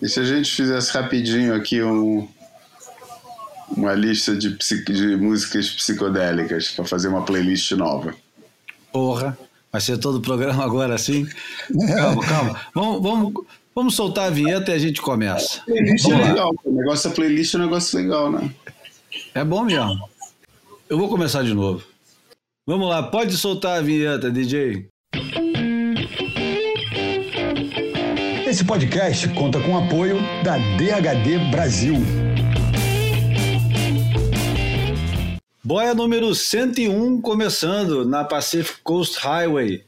E se a gente fizesse rapidinho aqui um, uma lista de, de músicas psicodélicas para fazer uma playlist nova? Porra, vai ser todo o programa agora assim? Calma, calma. Vamos, vamos, vamos soltar a vinheta e a gente começa. Playlist é legal. O negócio da playlist é um negócio legal, né? É bom mesmo. Eu vou começar de novo. Vamos lá, pode soltar a vinheta, DJ. Esse podcast conta com o apoio da DHD Brasil. Boia número 101 começando na Pacific Coast Highway.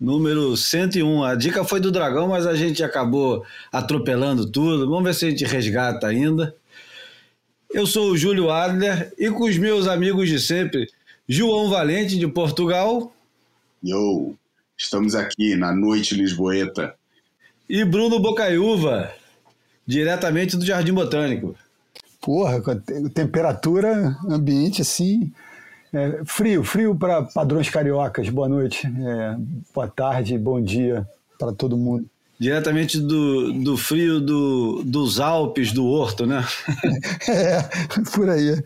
Número 101. A dica foi do Dragão, mas a gente acabou atropelando tudo. Vamos ver se a gente resgata ainda. Eu sou o Júlio Adler e com os meus amigos de sempre, João Valente de Portugal. Yo, estamos aqui na noite lisboeta e Bruno Bocaiúva, diretamente do Jardim Botânico. Porra, temperatura ambiente assim. É, frio, frio para padrões cariocas. Boa noite, é, boa tarde, bom dia para todo mundo diretamente do, do frio do, dos Alpes do Horto, né? É, por aí,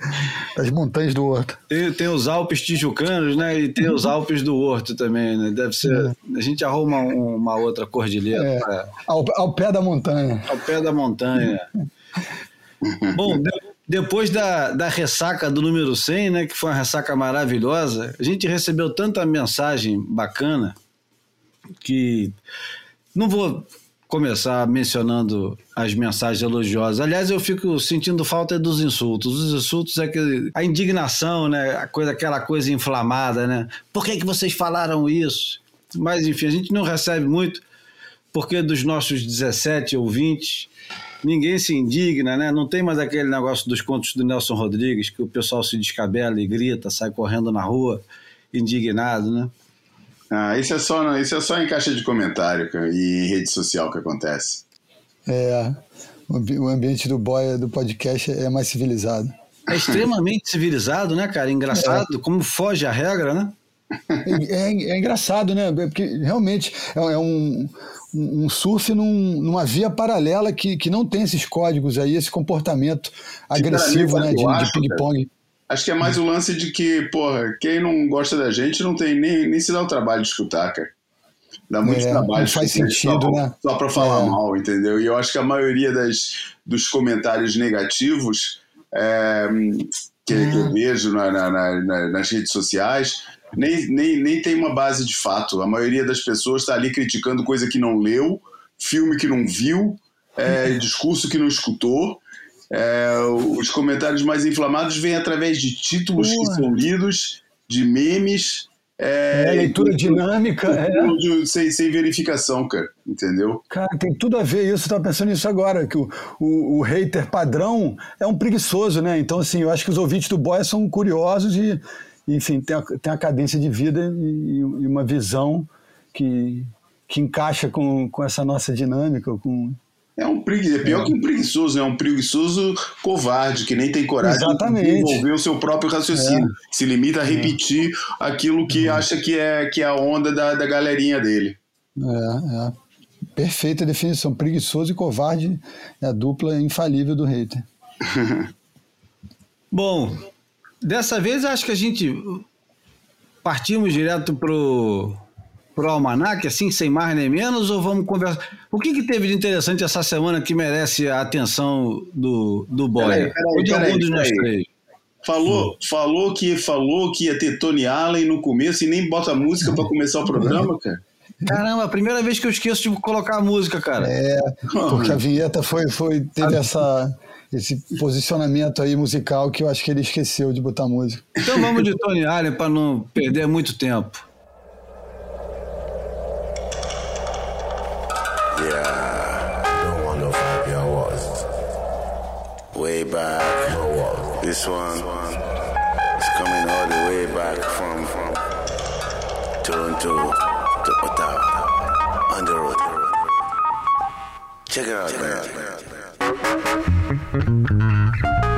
as montanhas do Horto. Tem, tem os Alpes Tijucanos, né? E tem os Alpes do Horto também, né? Deve ser. É. A gente arruma uma outra cordilheira. É, pra... ao, ao pé da montanha. Ao pé da montanha. Bom, de, depois da, da ressaca do número 100, né? Que foi uma ressaca maravilhosa, a gente recebeu tanta mensagem bacana que não vou começar mencionando as mensagens elogiosas. Aliás, eu fico sentindo falta dos insultos. Os insultos é que a indignação, né? A coisa, aquela coisa inflamada, né? Por que, que vocês falaram isso? Mas enfim, a gente não recebe muito, porque dos nossos 17 ouvintes, ninguém se indigna, né? Não tem mais aquele negócio dos contos do Nelson Rodrigues, que o pessoal se descabela e grita, sai correndo na rua, indignado, né? Ah, isso é só, isso é só em caixa de comentário e rede social que acontece. É, o ambiente do boy do podcast é mais civilizado. É extremamente civilizado, né, cara? Engraçado, é. como foge a regra, né? É, é, é, engraçado, né? Porque realmente é, é um, um surf num, numa via paralela que, que não tem esses códigos aí, esse comportamento agressivo né, de, de ping-pong. Acho que é mais o lance de que, porra, quem não gosta da gente não tem nem, nem se dá o trabalho de escutar, cara. Dá muito é, trabalho. Não faz sentido, só, né? Só pra falar é. mal, entendeu? E eu acho que a maioria das, dos comentários negativos é, que, hum. que, eu hum. vejo na, na, na, nas redes sociais nem, nem, nem tem uma base de fato. A maioria das pessoas está ali criticando coisa que não leu, filme que não viu, é, discurso que não escutou. É, os comentários mais inflamados vêm através de títulos que são lidos, de memes. É, é leitura dinâmica. É. Sem, sem, verificação, cara. Entendeu? Cara, tem tudo a ver isso. Eu tava pensando nisso agora, que o, o, o, hater padrão é um preguiçoso, né? Então, assim, eu acho que os ouvintes do Boy são curiosos e, enfim, tem a, tem a cadência de vida e, e uma visão que, que encaixa com, com essa nossa dinâmica, com, é um preguiçoso, é pior é. que um preguiçoso, é um preguiçoso covarde, que nem tem coragem Exatamente. de desenvolver o seu próprio raciocínio. É. Se limita a repetir é. aquilo que uhum. acha que é, que é a onda da, da galerinha dele. É, é. Perfeita definição. Preguiçoso e covarde é a dupla infalível do hater. Bom, dessa vez acho que a gente partimos direto pro pro almanac, assim, sem mais nem menos, ou vamos conversar? O que, que teve de interessante essa semana que merece a atenção do, do Boy? Ou de algum dos nós três? Falou, hum. falou que falou que ia ter Tony Allen no começo e nem bota música para começar o programa, cara. Caramba, a primeira vez que eu esqueço de colocar a música, cara. É, porque a vinheta foi, foi teve essa, esse posicionamento aí musical que eu acho que ele esqueceu de botar música. Então vamos de Tony Allen para não perder muito tempo. Back. This one is coming all the way back from Toronto to Ottawa on the road. Check it out, man.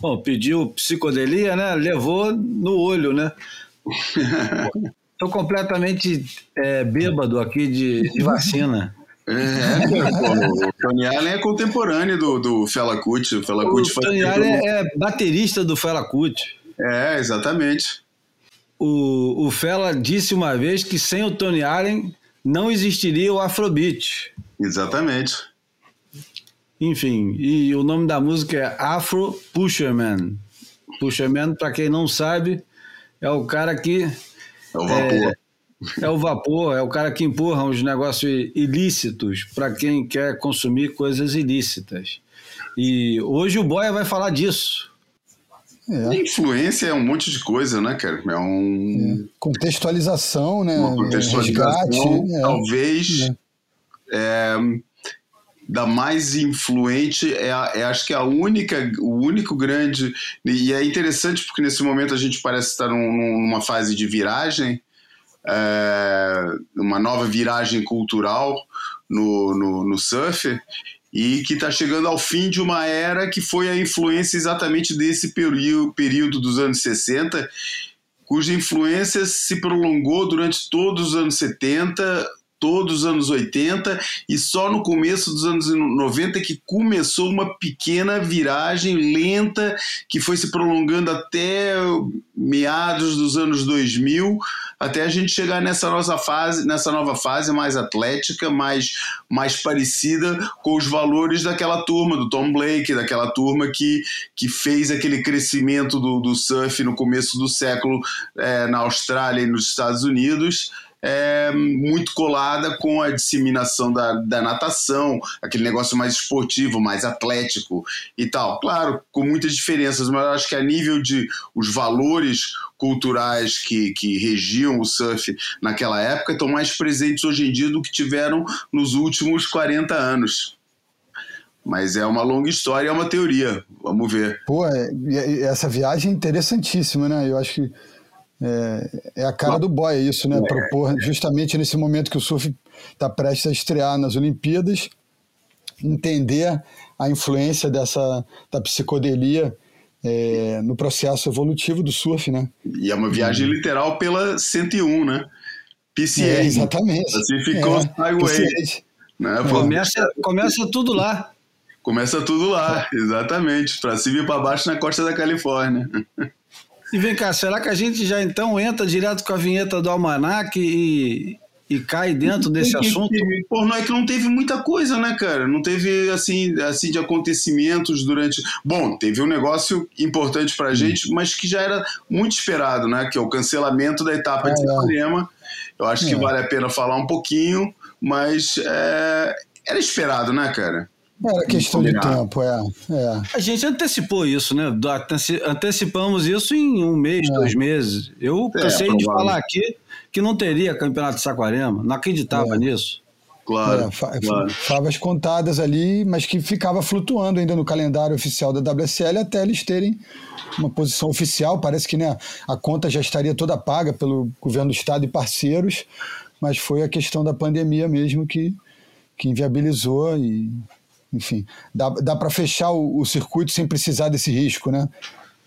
Bom, pediu psicodelia, né? Levou no olho, né? Estou completamente é, bêbado aqui de, de vacina. É, o Tony Allen é contemporâneo do, do Fela Kuti. O, Fela Kuti o Tony Allen é, é baterista do Fela Kuti. É, exatamente. O, o Fela disse uma vez que sem o Tony Allen não existiria o Afrobeat. Exatamente. Enfim, e o nome da música é Afro Pusherman. Pusherman, para quem não sabe, é o cara que. É o vapor. É, é o vapor, é o cara que empurra os negócios ilícitos para quem quer consumir coisas ilícitas. E hoje o Boia vai falar disso. É. Influência é um monte de coisa, né, cara? É um. É. Contextualização, né? Uma contextualização, Resgate, é. talvez. É. é da mais influente é, a, é, acho que a única o único grande e é interessante porque nesse momento a gente parece estar num, numa fase de viragem é, uma nova viragem cultural no, no, no surf e que está chegando ao fim de uma era que foi a influência exatamente desse período, período dos anos 60 cuja influência se prolongou durante todos os anos 70 todos os anos 80 e só no começo dos anos 90 que começou uma pequena viragem lenta que foi se prolongando até meados dos anos 2000 até a gente chegar nessa nossa fase, nessa nova fase mais atlética, mais, mais parecida com os valores daquela turma, do Tom Blake, daquela turma que, que fez aquele crescimento do, do surf no começo do século é, na Austrália e nos Estados Unidos é, muito colada com a disseminação da, da natação, aquele negócio mais esportivo, mais atlético e tal. Claro, com muitas diferenças, mas acho que a nível de os valores culturais que, que regiam o surf naquela época estão mais presentes hoje em dia do que tiveram nos últimos 40 anos. Mas é uma longa história, é uma teoria. Vamos ver. Pô, é, essa viagem é interessantíssima, né? Eu acho que é, é a cara do boy isso, né? É. Propor justamente nesse momento que o surf está prestes a estrear nas Olimpíadas, entender a influência dessa da psicodelia é, no processo evolutivo do surf, né? E é uma viagem e... literal pela 101, né? PCA. É, exatamente. Pacific Coast é, Highway. Né? Começa, começa tudo lá. Começa tudo lá, exatamente. Para cima e para baixo na costa da Califórnia. E vem cá, será que a gente já então entra direto com a vinheta do Almanac e, e cai dentro desse assunto? Pô, não é que não teve muita coisa, né, cara? Não teve, assim, assim de acontecimentos durante... Bom, teve um negócio importante pra gente, mas que já era muito esperado, né? Que é o cancelamento da etapa é, de Saquarema. Eu acho é. que vale a pena falar um pouquinho, mas é, era esperado, né, cara? Era questão de tempo, é, é. A gente antecipou isso, né? Antecipamos isso em um mês, é. dois meses. Eu é, cansei de falar aqui que não teria campeonato de Saquarema, não acreditava é. nisso. Claro, é, claro. Favas contadas ali, mas que ficava flutuando ainda no calendário oficial da WSL até eles terem uma posição oficial. Parece que né, a conta já estaria toda paga pelo governo do estado e parceiros, mas foi a questão da pandemia mesmo que, que inviabilizou e enfim, dá, dá para fechar o, o, circuito sem precisar desse risco, né?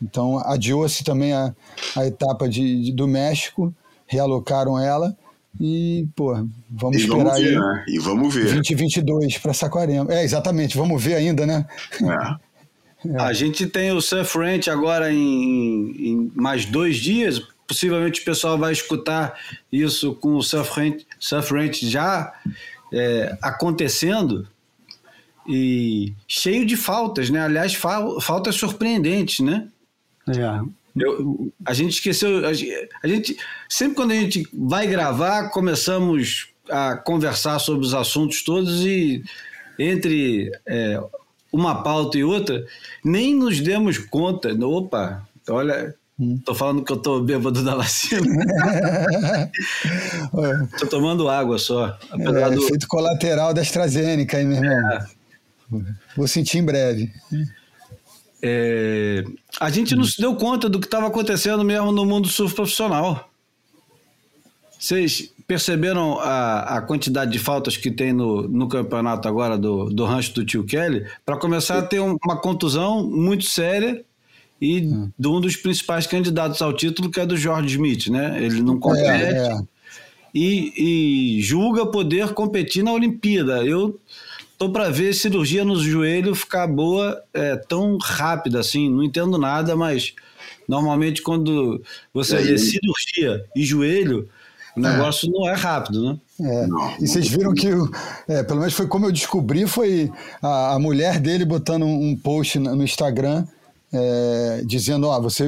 Então, adiou-se também a, a etapa de, de, do México, realocaram ela e, pô, vamos e esperar vamos ver, aí. Né? E vamos ver. 2022 para Saquarema. É, exatamente, vamos ver ainda, né? É. é. A gente tem o Surf Ranch agora em, em, mais dois dias. Possivelmente o pessoal vai escutar isso com o Surf Ranch, Surf Ranch já é, acontecendo e cheio de faltas, né? Aliás, faltas surpreendentes, né? É. Eu, a gente esqueceu. A gente, a gente, sempre quando a gente vai gravar, começamos a conversar sobre os assuntos todos e entre é, uma pauta e outra, nem nos demos conta. Opa, olha, Tô falando que eu tô bêbado da vacina. tô tomando água só. É, do... Efeito colateral da AstraZeneca aí, meu irmão. É. Vou sentir em breve. É, a gente não se deu conta do que estava acontecendo mesmo no mundo surf profissional. Vocês perceberam a, a quantidade de faltas que tem no, no campeonato agora do, do rancho do tio Kelly? Para começar a ter uma contusão muito séria e de um dos principais candidatos ao título, que é do George Smith, né? Ele não compete é, é. E, e julga poder competir na Olimpíada. Eu tô para ver cirurgia no joelho ficar boa é, tão rápida assim. Não entendo nada, mas normalmente quando você vê cirurgia e joelho, o é. negócio é. não é rápido, né? É. E vocês viram que, é, pelo menos foi como eu descobri, foi a, a mulher dele botando um post no Instagram é, dizendo, ó, você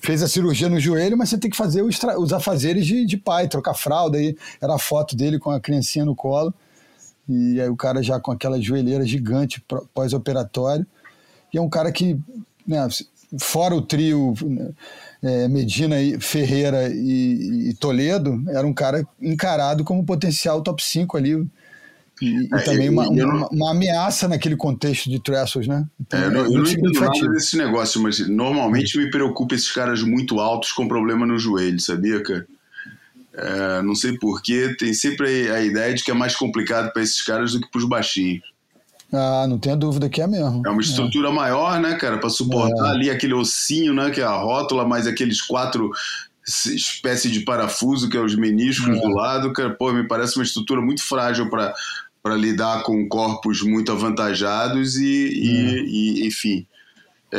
fez a cirurgia no joelho, mas você tem que fazer os, os afazeres de, de pai, trocar fralda. Aí era a foto dele com a criancinha no colo. E aí o cara já com aquela joelheira gigante pós-operatório. E é um cara que, né, fora o trio é, Medina, Ferreira e, e, Toledo, era um cara encarado como potencial top 5 ali. E, é, e também uma, não... uma, uma, ameaça naquele contexto de Trestles, né? Então, é, eu não, eu não entendo nada desse negócio, mas normalmente me preocupa esses caras muito altos com problema no joelho, sabia, cara? É, não sei porquê, tem sempre a, ideia de que é mais complicado para esses caras do que para os baixinhos. Ah, não tenho dúvida que é mesmo. É uma estrutura é. maior, né, cara, para suportar é. ali aquele ossinho, né, que é a rótula, mais aqueles quatro espécie de parafuso que é os meniscos é. do lado, cara, pô, me parece uma estrutura muito frágil para lidar com corpos muito avantajados e, e, e enfim, é,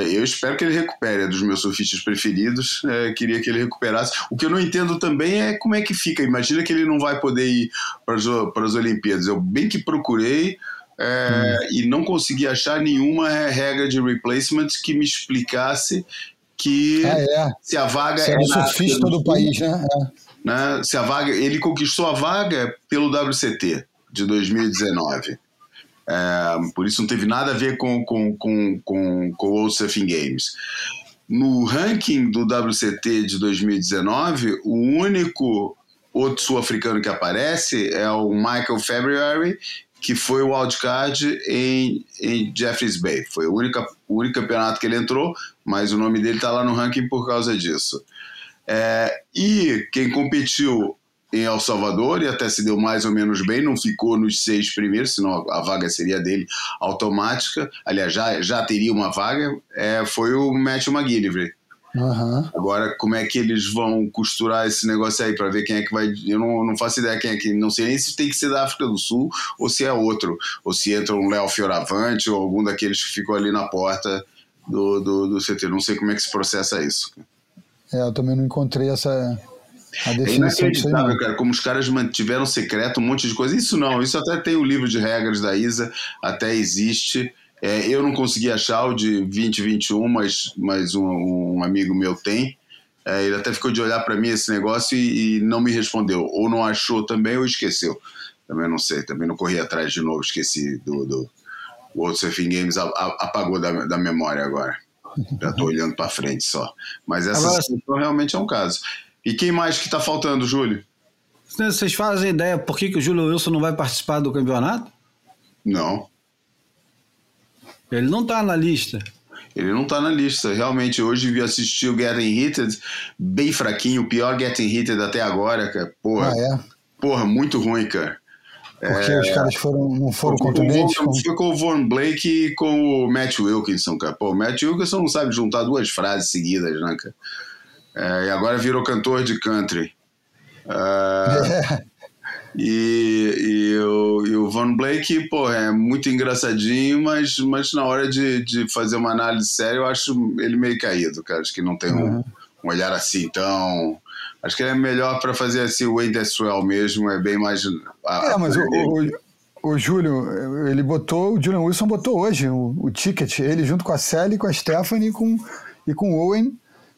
eu espero que ele recupere, é dos meus surfistas preferidos. É, queria que ele recuperasse. O que eu não entendo também é como é que fica. Imagina que ele não vai poder ir para as Olimpíadas. Eu bem que procurei é, hum. e não consegui achar nenhuma regra de replacement que me explicasse que ah, é. se a vaga Você é, é surfista do país, né? né? Se a vaga, ele conquistou a vaga pelo WCT de 2019. É, por isso não teve nada a ver com, com, com, com, com o Surfing Games. No ranking do WCT de 2019, o único outro sul-africano que aparece é o Michael February, que foi o wildcard em, em Jeffreys Bay. Foi o único, o único campeonato que ele entrou, mas o nome dele está lá no ranking por causa disso. É, e quem competiu em El Salvador e até se deu mais ou menos bem, não ficou nos seis primeiros, senão a vaga seria dele automática. Aliás, já, já teria uma vaga. É, foi o Matthew McGillivray. Uhum. Agora, como é que eles vão costurar esse negócio aí para ver quem é que vai. Eu não, não faço ideia quem é que. Não sei nem se tem que ser da África do Sul ou se é outro. Ou se entra um Léo Fioravante ou algum daqueles que ficou ali na porta do, do, do CT. Não sei como é que se processa isso. É, eu também não encontrei essa, é inacreditável, cara, como os caras mantiveram secreto um monte de coisa. Isso não, isso até tem o livro de regras da ISA, até existe. É, eu não consegui achar o de 2021, mas, mas um, um amigo meu tem. É, ele até ficou de olhar para mim esse negócio e, e, não me respondeu. Ou não achou também, ou esqueceu. Também não sei, também não corri atrás de novo, esqueci do. do o World Surfing Games apagou da, da memória agora. Já estou olhando para frente só. Mas essa agora, situação realmente é um caso. E quem mais que está faltando, Júlio? Vocês fazem ideia por que, que o Júlio Wilson não vai participar do campeonato? Não. Ele não está na lista. Ele não está na lista. Realmente, hoje vi assistir o Getting Hitted, bem fraquinho, o pior Getting Hitted até agora, cara. Porra, ah, é? porra muito ruim, cara. Porque é, os caras foram, não foram contundentes? Com... Foi com o Von Blake e com o Matt Wilkinson, cara. Pô, o Matt Wilkinson não sabe juntar duas frases seguidas, né, cara? É, e agora virou cantor de country. É, e, e, o, e o Van Blake, pô, é muito engraçadinho, mas, mas na hora de, de fazer uma análise séria, eu acho ele meio caído, cara. Acho que não tem uhum. um, um, olhar assim tão. Acho que ele é melhor para fazer assim o Wayne Well mesmo, é bem mais. A, é, mas o, o, o, Júlio, ele botou, o Julian Wilson botou hoje o, o ticket, ele junto com a Sally, com a Stephanie com, e com o Owen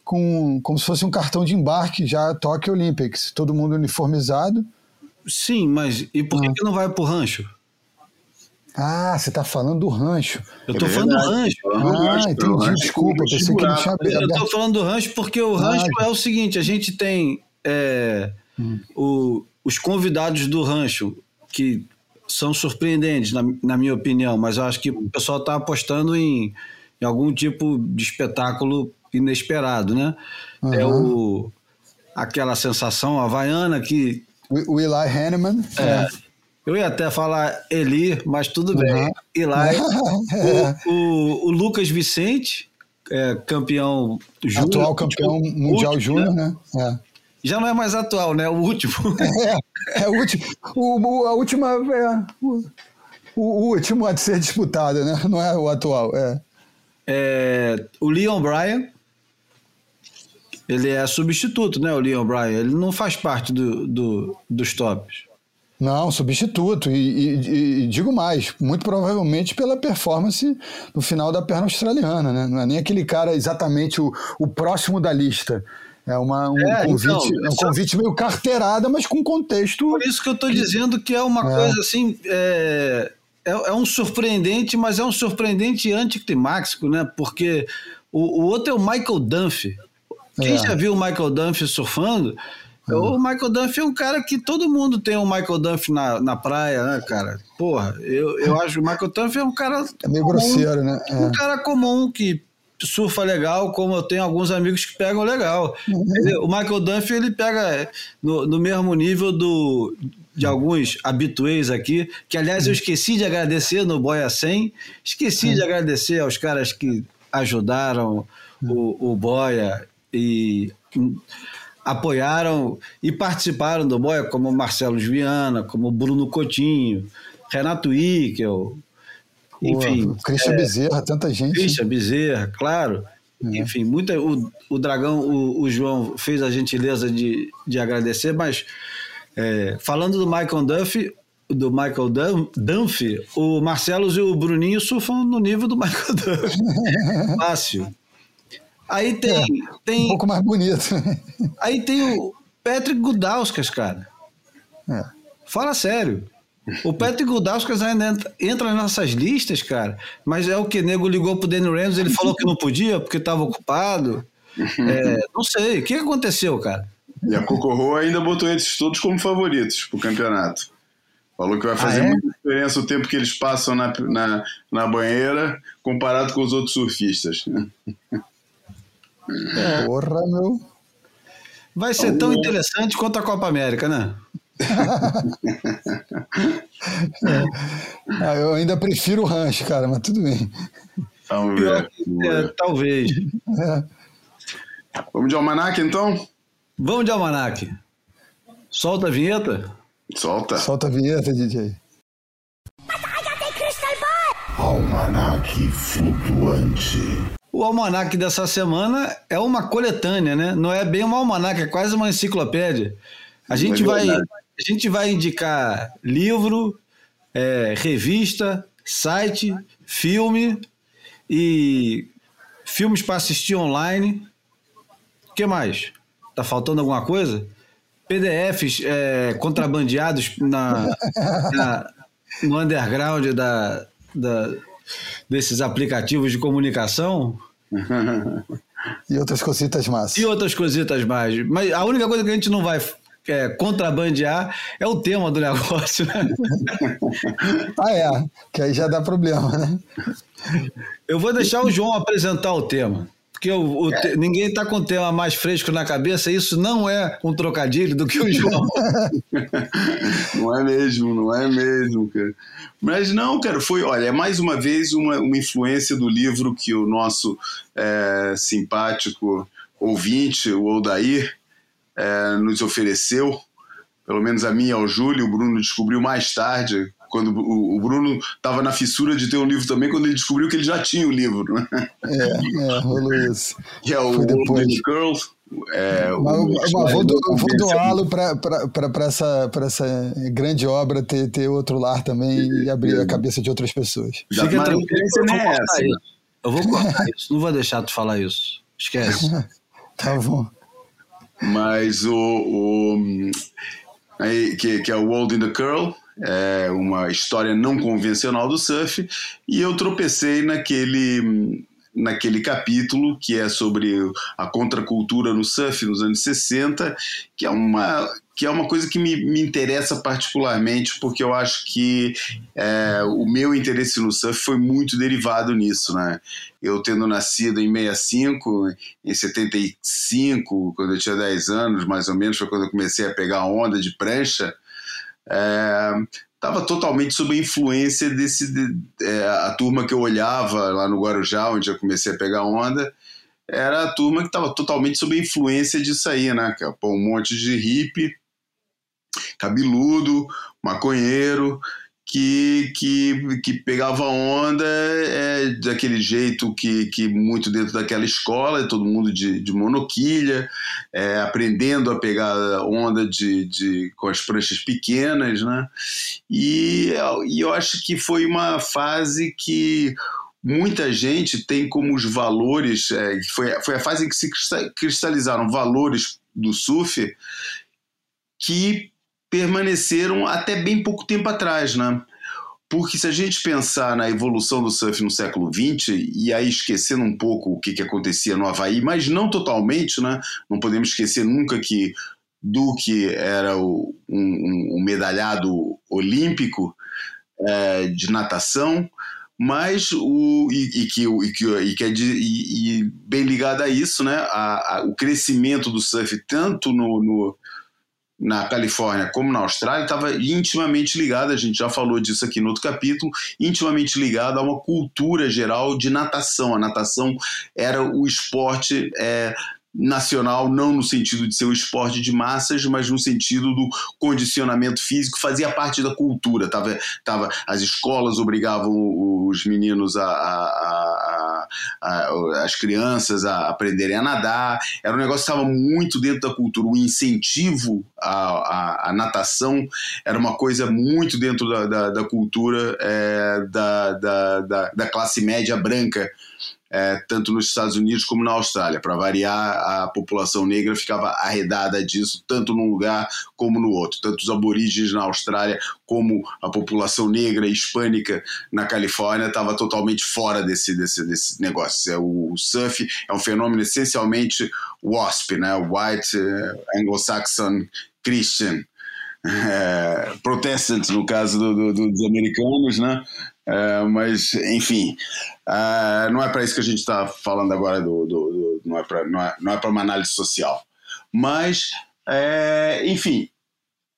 com como se fosse um cartão de embarque já Tokyo Olympics, todo mundo uniformizado. Sim, mas e por que, ah. que não vai pro rancho? Ah, você está falando do rancho. Eu estou é falando do rancho. Ah, entendi, desculpa, pensei que não tinha aberto. Eu estou falando do rancho porque o rancho ah, é o seguinte, a gente tem é, hum. o, os convidados do rancho, que são surpreendentes, na, na minha opinião, mas eu acho que o pessoal está apostando em, em, algum tipo de espetáculo inesperado, né? Uhum. É o, aquela sensação havaiana que... O Eli Hanneman. É, é eu ia até falar Eli, mas tudo uhum. bem. Eli. o, o, o, Lucas Vicente, é, campeão júnior. Atual campeão último, mundial último, júnior, né? né? É. Já não é mais atual, né? O último. É, é o último. O, a última. É, o, último a ser disputado, né? Não é o atual. É. é o Leon Bryan. Ele é substituto, né? O Leon Bryan. Ele não faz parte do, do dos tops. Não, substituto. E, e, e, digo mais, muito provavelmente pela performance no final da perna australiana, né? Não é nem aquele cara exatamente o, o próximo da lista. É, uma, um, é, convite, então, é um convite meio carteirada, mas com contexto. Por isso que eu estou dizendo que é uma é. coisa assim. É, é, é, um surpreendente, mas é um surpreendente anticlimáxico, né? Porque o, o outro é o Michael Dunphy. Quem é. já viu o Michael Dunphy surfando o uhum. Michael Duff é um cara que todo mundo tem um Michael Duff na, na praia, né, cara? Porra, eu, eu acho que o Michael Duff é um cara. É meio comum, grosseiro, né? É. Um cara comum que surfa legal, como eu tenho alguns amigos que pegam legal. Uhum. Ele, o Michael Duff, ele pega no, no mesmo nível do, de alguns habituês aqui, que aliás eu esqueci de agradecer no Boia 100, esqueci de agradecer aos caras que ajudaram o, o Boia e apoiaram e participaram do Boia, como Marcelo Viana, como Bruno Coutinho, Renato Ickel, enfim. Christian é, Bezerra, tanta gente. Christian Bezerra, claro. É. Enfim, muita, o, o Dragão, o, o, João fez a gentileza de, de agradecer, mas é, falando do Michael Duff, do Michael Dunphy, o Marcelo e o Bruninho surfam no nível do Michael Duff. Fácil. Aí tem, é, tem. Um pouco mais bonito. Aí tem o Patrick Gudauskas, cara. É. Fala sério. O Patrick Gudauskas ainda entra, entra nessas listas, cara. Mas é o que? Nego ligou pro Danny Ramos, ele falou que não podia porque estava ocupado. É, não sei. O que aconteceu, cara? E a Cocorro ainda botou eles todos como favoritos pro campeonato. Falou que vai fazer ah, é? muita diferença o tempo que eles passam na, na, na banheira comparado com os outros surfistas. É. Porra, meu. Vai ser tão interessante quanto a Copa América, né? é. ah, eu ainda prefiro o rancho, cara, mas tudo bem. Vamos ver. É, talvez. É. Vamos de almanac, então? Vamos de almanac. Solta a vinheta? Solta. Solta a vinheta, DJ. Almanac flutuante. O almanac dessa semana é uma coletânea, né? Não é bem um almanac, é quase uma enciclopédia. A gente, é vai, a gente vai indicar livro, é, revista, site, filme e filmes para assistir online. O que mais? Tá faltando alguma coisa? PDFs é, contrabandeados na, na, no underground da, da, desses aplicativos de comunicação. e outras cositas mais. E outras cositas mais. Mas a única coisa que a gente não vai é, contrabandear é o tema do negócio, né? ah, é. Que aí já dá problema, né? Eu vou deixar o João apresentar o tema. Porque o, o te, ninguém está com o tema mais fresco na cabeça, isso não é um trocadilho do que o João. não é mesmo, não é mesmo, cara. Mas não, cara, foi, olha, é mais uma vez uma, uma influência do livro que o nosso é, simpático ouvinte, o Odair, é, nos ofereceu, pelo menos a mim e ao Júlio, o Bruno descobriu mais tarde, quando o, Bruno estava na fissura de ter um livro também, quando ele descobriu que ele já tinha o livro. Né? É, é, rolou isso. Que é o Foi depois. Girls. É, mas, mas vou, do, vou doá-lo para essa, essa grande obra ter, ter outro lar também e abrir a cabeça de outras pessoas. Fica tranquilo, eu vou cortar isso. Eu vou cortar isso, não vou deixar tu falar isso. Esquece. Tá bom. Mas o. o aí, que, que é o World in the Curl, é uma história não convencional do surf, e eu tropecei naquele naquele capítulo que é sobre a contracultura no surf nos anos 60, que é uma que é uma coisa que me, me interessa particularmente, porque eu acho que é, o meu interesse no surf foi muito derivado nisso, né? Eu tendo nascido em 65, em 75, quando eu tinha 10 anos, mais ou menos, foi quando eu comecei a pegar onda de prancha, estava é, totalmente sob a influência desse de, é, a turma que eu olhava lá no Guarujá, onde eu comecei a pegar onda, era a turma que estava totalmente sob a influência disso aí, né? É, pô, um monte de hippie cabeludo, maconheiro, que, que, que pegava onda é, daquele jeito que, que muito dentro daquela escola, todo mundo de, de monoquilha, é, aprendendo a pegar onda de, de, com as pranchas pequenas, né? E, e eu acho que foi uma fase que muita gente tem como os valores, é, foi, foi a fase em que se cristalizaram valores do surf que permaneceram até bem pouco tempo atrás, né? Porque se a gente pensar na evolução do surf no século XX, e aí esquecendo um pouco o que, que acontecia no Havaí, mas não totalmente, né? Não podemos esquecer nunca que Duque era o, um, um medalhado olímpico é, de natação, mas o e, e, que, e, que, e, que é de, e, e, bem ligado a isso, né? A, a, o crescimento do surf tanto no, no na Califórnia como na Austrália estava intimamente ligada, a gente já falou disso aqui no outro capítulo, intimamente ligada a uma cultura geral de natação. A natação era o esporte é, nacional, não no sentido de ser o esporte de massas, mas no sentido do condicionamento físico, fazia parte da cultura. Tava, tava, as escolas obrigavam os meninos a, a, a, as crianças a aprenderem a nadar. Era um negócio que estava muito dentro da cultura. O incentivo à, natação era uma coisa muito dentro da, da, da cultura é, da, da, da classe média branca é, tanto nos Estados Unidos como na Austrália. Para variar, a população negra ficava arredada disso, tanto num lugar como no outro. Tanto os aborígenes na Austrália como a população negra e hispânica na Califórnia estava totalmente fora desse, desse, desse negócio. É, o, o surf é um fenômeno essencialmente WASP, né? White uh, Anglo-Saxon Christian. É, Protestant, no caso do, do, dos americanos, né? É, mas, enfim, uh, não é para isso que a gente está falando agora, do, do, do não é para não é, não é uma análise social. Mas, é, enfim,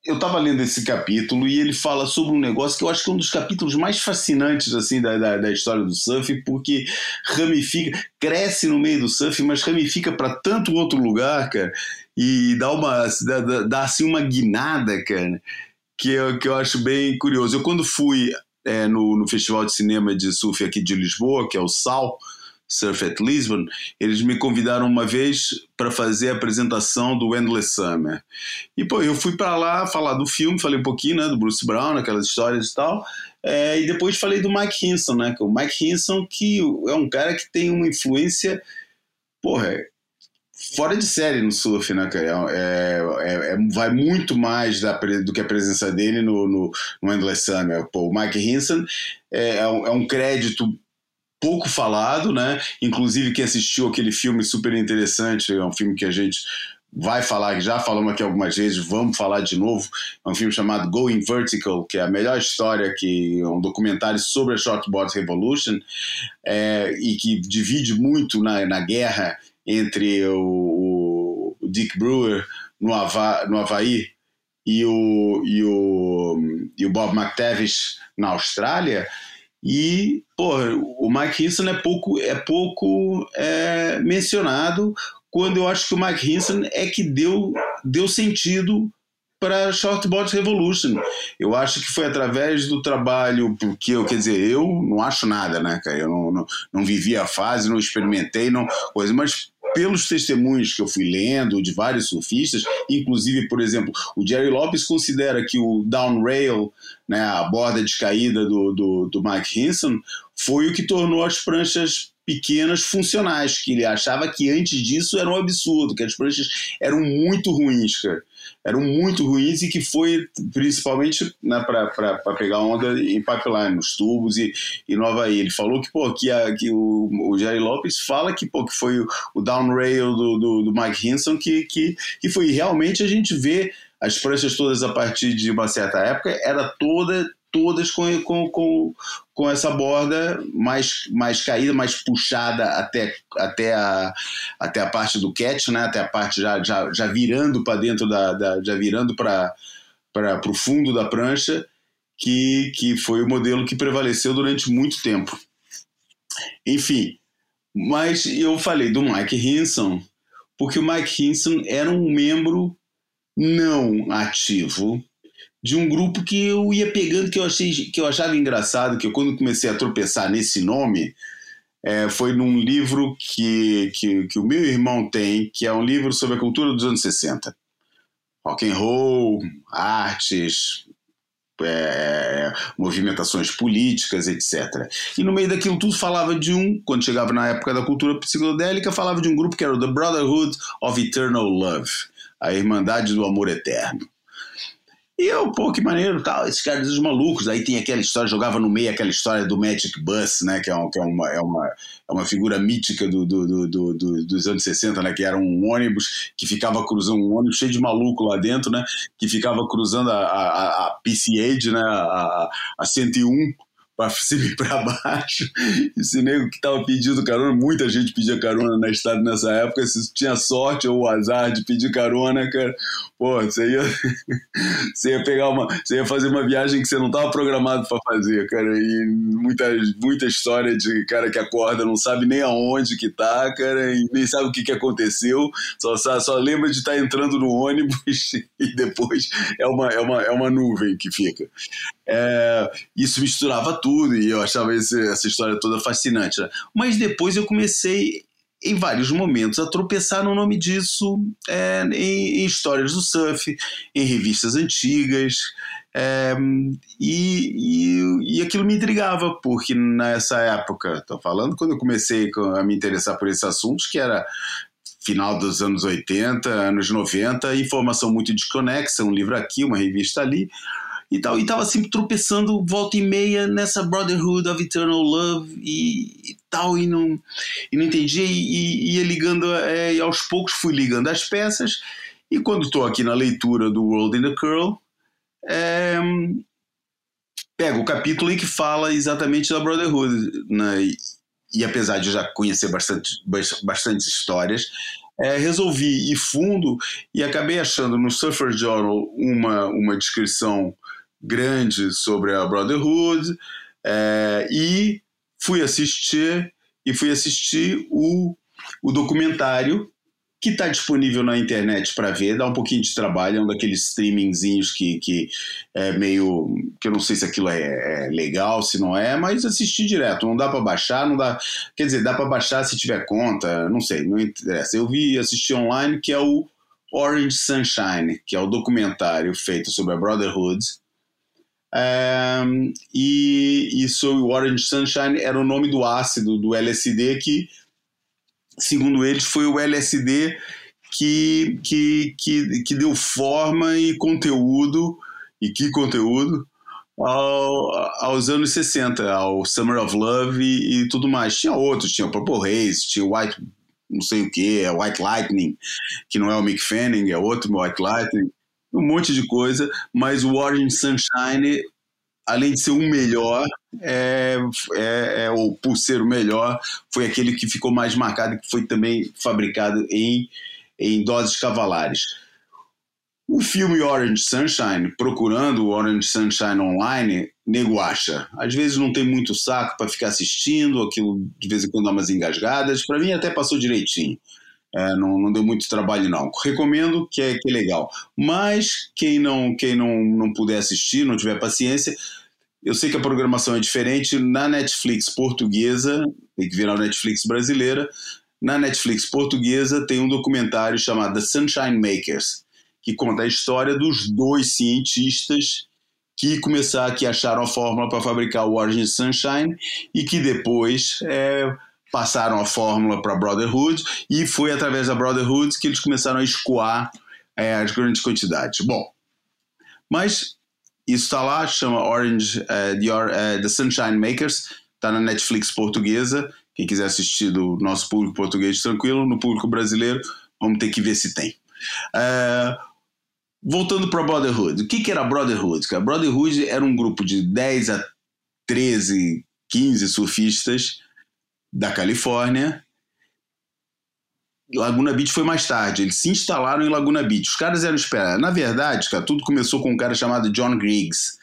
eu estava lendo esse capítulo e ele fala sobre um negócio que eu acho que é um dos capítulos mais fascinantes assim da, da, da história do surf, porque ramifica, cresce no meio do surf, mas ramifica para tanto outro lugar, cara, e dá uma dá, dá assim uma guinada, cara, que eu, que eu acho bem curioso. Eu quando fui é, no, no Festival de Cinema de Surf aqui de Lisboa, que é o SAL, Surf at Lisbon, eles me convidaram uma vez para fazer a apresentação do Endless Summer. E pô, eu fui para lá falar do filme, falei um pouquinho, né, do Bruce Brown, aquelas histórias e tal. É, e depois falei do Mike Hinson, né, que é o Mike Hinson que é um cara que tem uma influência, porra, fora de série no surf, né, cara? É, é, é, vai muito mais da, do que a presença dele no, no, no Endless Summer. Pô, o Mike Hinson é, é, um, é um crédito pouco falado, né? Inclusive quem assistiu aquele filme super interessante, é um filme que a gente vai falar, já falamos aqui algumas vezes, vamos falar de novo. É um filme chamado Going Vertical, que é a melhor história, que é um documentário sobre a Shortboard Revolution é, e que divide muito na, na guerra entre o, o Dick Brewer no, Hava, no Havaí e o, e, o, e o Bob McTavish na Austrália. E, porra, o Mike Hinson é pouco, é pouco é, mencionado quando eu acho que o Mike Hinson é que deu, deu sentido para Shortboard Revolution. Eu acho que foi através do trabalho, porque eu, quer dizer, eu não acho nada, né, cara? Eu não, não, não vivi a fase, não experimentei, não, coisa, mas pelos testemunhos que eu fui lendo de vários surfistas, inclusive, por exemplo, o Jerry Lopes considera que o down rail, né, a borda descaída do, do, do Mike Hinson, foi o que tornou as pranchas pequenas funcionais, que ele achava que antes disso era um absurdo, que as pranchas eram muito ruins, cara. Eram muito ruins e que foi principalmente né, para pegar onda em pipeline, nos tubos e, e no Havaí. Ele falou que, pô, que, a, que o, o Jerry Lopes fala que, pô, que foi o, o downrail do, do, do Mike Hinson que, que, que foi. realmente a gente vê as pranchas todas a partir de uma certa época, era toda todas com, com, com, com essa borda mais, mais caída, mais puxada até, até, a, até a parte do catch, né? até a parte já, já, já virando para dentro da, da, já virando para o fundo da prancha, que, que foi o modelo que prevaleceu durante muito tempo. Enfim, mas eu falei do Mike Hinson, porque o Mike Hinson era um membro não ativo de um grupo que eu ia pegando, que eu, achei, que eu achava engraçado, que eu, quando comecei a tropeçar nesse nome, é, foi num livro que, que, que, o meu irmão tem, que é um livro sobre a cultura dos anos 60. Rock and roll, artes, é, movimentações políticas, etc. E no meio daquilo tudo falava de um, quando chegava na época da cultura psicodélica, falava de um grupo que era o The Brotherhood of Eternal Love, a Irmandade do Amor Eterno. E eu, pô, que maneiro, tal, esses caras os malucos. Aí tem aquela história, jogava no meio aquela história do Magic Bus, né, que é, que é, uma, é, uma, é uma figura mítica do, do, do, do, dos anos 60, né, que era um ônibus que ficava cruzando, um ônibus cheio de maluco lá dentro, né, que ficava cruzando a, a, a PCH, né, a, a 101, para cima e para baixo. Esse nego que tava pedindo carona, muita gente pedia carona na estrada nessa época. Se tinha sorte ou azar de pedir carona, cara, pô, você ia, você ia pegar uma. Você ia fazer uma viagem que você não tava programado para fazer, cara. E muita, muita história de cara que acorda, não sabe nem aonde que tá, cara, e nem sabe o que, que aconteceu, só, só lembra de estar tá entrando no ônibus e depois é uma, é uma, é uma nuvem que fica. É, isso misturava tudo e eu achava esse, essa história toda fascinante. Né? Mas depois eu comecei, em vários momentos, a tropeçar no nome disso é, em, em, histórias do surf, em revistas antigas. É, e, e, e, aquilo me intrigava, porque nessa época, estou falando quando eu comecei a me interessar por esses assuntos, que era final dos anos 80, anos 90, informação muito desconexa, um livro aqui, uma revista ali e tal. E tava sempre tropeçando volta e meia nessa Brotherhood of Eternal Love e, e tal, e não, e não entendia, e, e ia ligando, é, e aos poucos fui ligando as peças, e quando estou aqui na leitura do World in the Curl, é, pego o capítulo em que fala exatamente da Brotherhood, né? e, e apesar de já conhecer bastante, bastante histórias, é, resolvi ir fundo e acabei achando no Surfer Journal uma, uma descrição grande sobre a Brotherhood é, e fui assistir e fui assistir o, o documentário que está disponível na internet para ver, dá um pouquinho de trabalho, é um daqueles streamingzinhos que, que é meio. que eu não sei se aquilo é, é legal, se não é, mas assisti direto, não dá para baixar, não dá. Quer dizer, dá para baixar se tiver conta, não sei, não interessa. Eu vi assisti online, que é o Orange Sunshine, que é o documentário feito sobre a Brotherhood, um, e, e sobre o Orange Sunshine era o nome do ácido do LSD que, segundo eles, foi o LSD que, que, que, que deu forma e conteúdo, e que conteúdo, ao, aos anos 60, ao Summer of Love e, e, tudo mais. Tinha outros, tinha o Purple Haze, tinha o White, não sei o que, é White Lightning, que não é o Mick Fanning, é outro White Lightning um monte de coisa, mas o Orange Sunshine, além de ser o melhor, é, é, é, ou por ser o melhor, foi aquele que ficou mais marcado que foi também fabricado em, em doses cavalares. O filme Orange Sunshine, procurando o Orange Sunshine online, nego acha. Às vezes não tem muito saco para ficar assistindo, aquilo de vez em quando dá umas engasgadas. Para mim até passou direitinho. É, não, não, deu muito trabalho não. Recomendo que é, que é legal. Mas quem não quem não, não puder assistir, não tiver paciência, eu sei que a programação é diferente na Netflix portuguesa, tem que virar a Netflix brasileira. Na Netflix portuguesa tem um documentário chamado The Sunshine Makers, que conta a história dos dois cientistas que começaram que acharam a fórmula para fabricar o Orange Sunshine e que depois é, passaram a fórmula para Brotherhood e foi através da Brotherhood que eles começaram a escoar é, as grandes quantidades. Bom, mas isso está lá, chama Orange uh, the, uh, the Sunshine Makers, está na Netflix portuguesa. Quem quiser assistir do nosso público português tranquilo, no público brasileiro, vamos ter que ver se tem. Uh, voltando para Brotherhood. O que, que era Brotherhood? Cara? Brotherhood era um grupo de 10 a 13, 15 surfistas da Califórnia. Laguna Beach foi mais tarde, eles se instalaram em Laguna Beach. Os caras eram esperados. Na verdade, cara, tudo começou com um cara chamado John Griggs,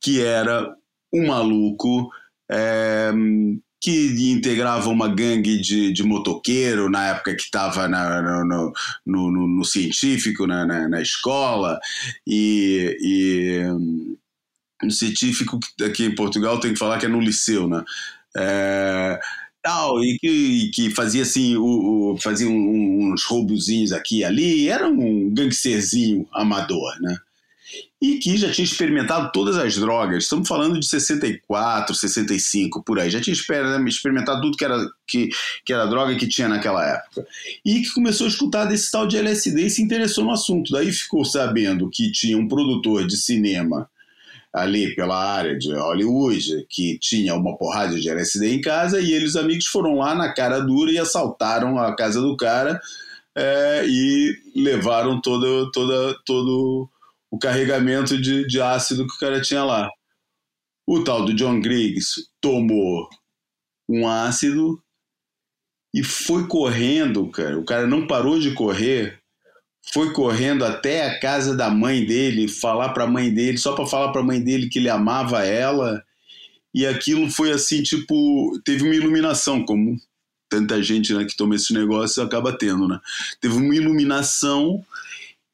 que era um maluco é, que integrava uma gangue de, de motoqueiro na época que estava no, no, no, no, científico, na, na, na escola, e, e no científico aqui em Portugal tem que falar que é no liceu, né? É, tal, e que, que fazia assim, o, o fazia um, uns roubozinhos aqui e ali, era um gangsterzinho amador, né? E que já tinha experimentado todas as drogas, estamos falando de 64, 65, por aí, já tinha experimentado tudo que era, que, que era droga que tinha naquela época. E que começou a escutar desse tal de LSD e se interessou no assunto. Daí ficou sabendo que tinha um produtor de cinema ali pela área de Hollywood, que tinha uma porrada de LSD em casa, e eles, amigos, foram lá na cara dura e assaltaram a casa do cara é, e levaram todo, todo, todo o carregamento de, de ácido que o cara tinha lá. O tal do John Griggs tomou um ácido e foi correndo, cara. O cara não parou de correr foi correndo até a casa da mãe dele, falar para a mãe dele, só para falar para a mãe dele que ele amava ela. E aquilo foi assim, tipo, teve uma iluminação, como tanta gente né, que toma esse negócio acaba tendo, né? Teve uma iluminação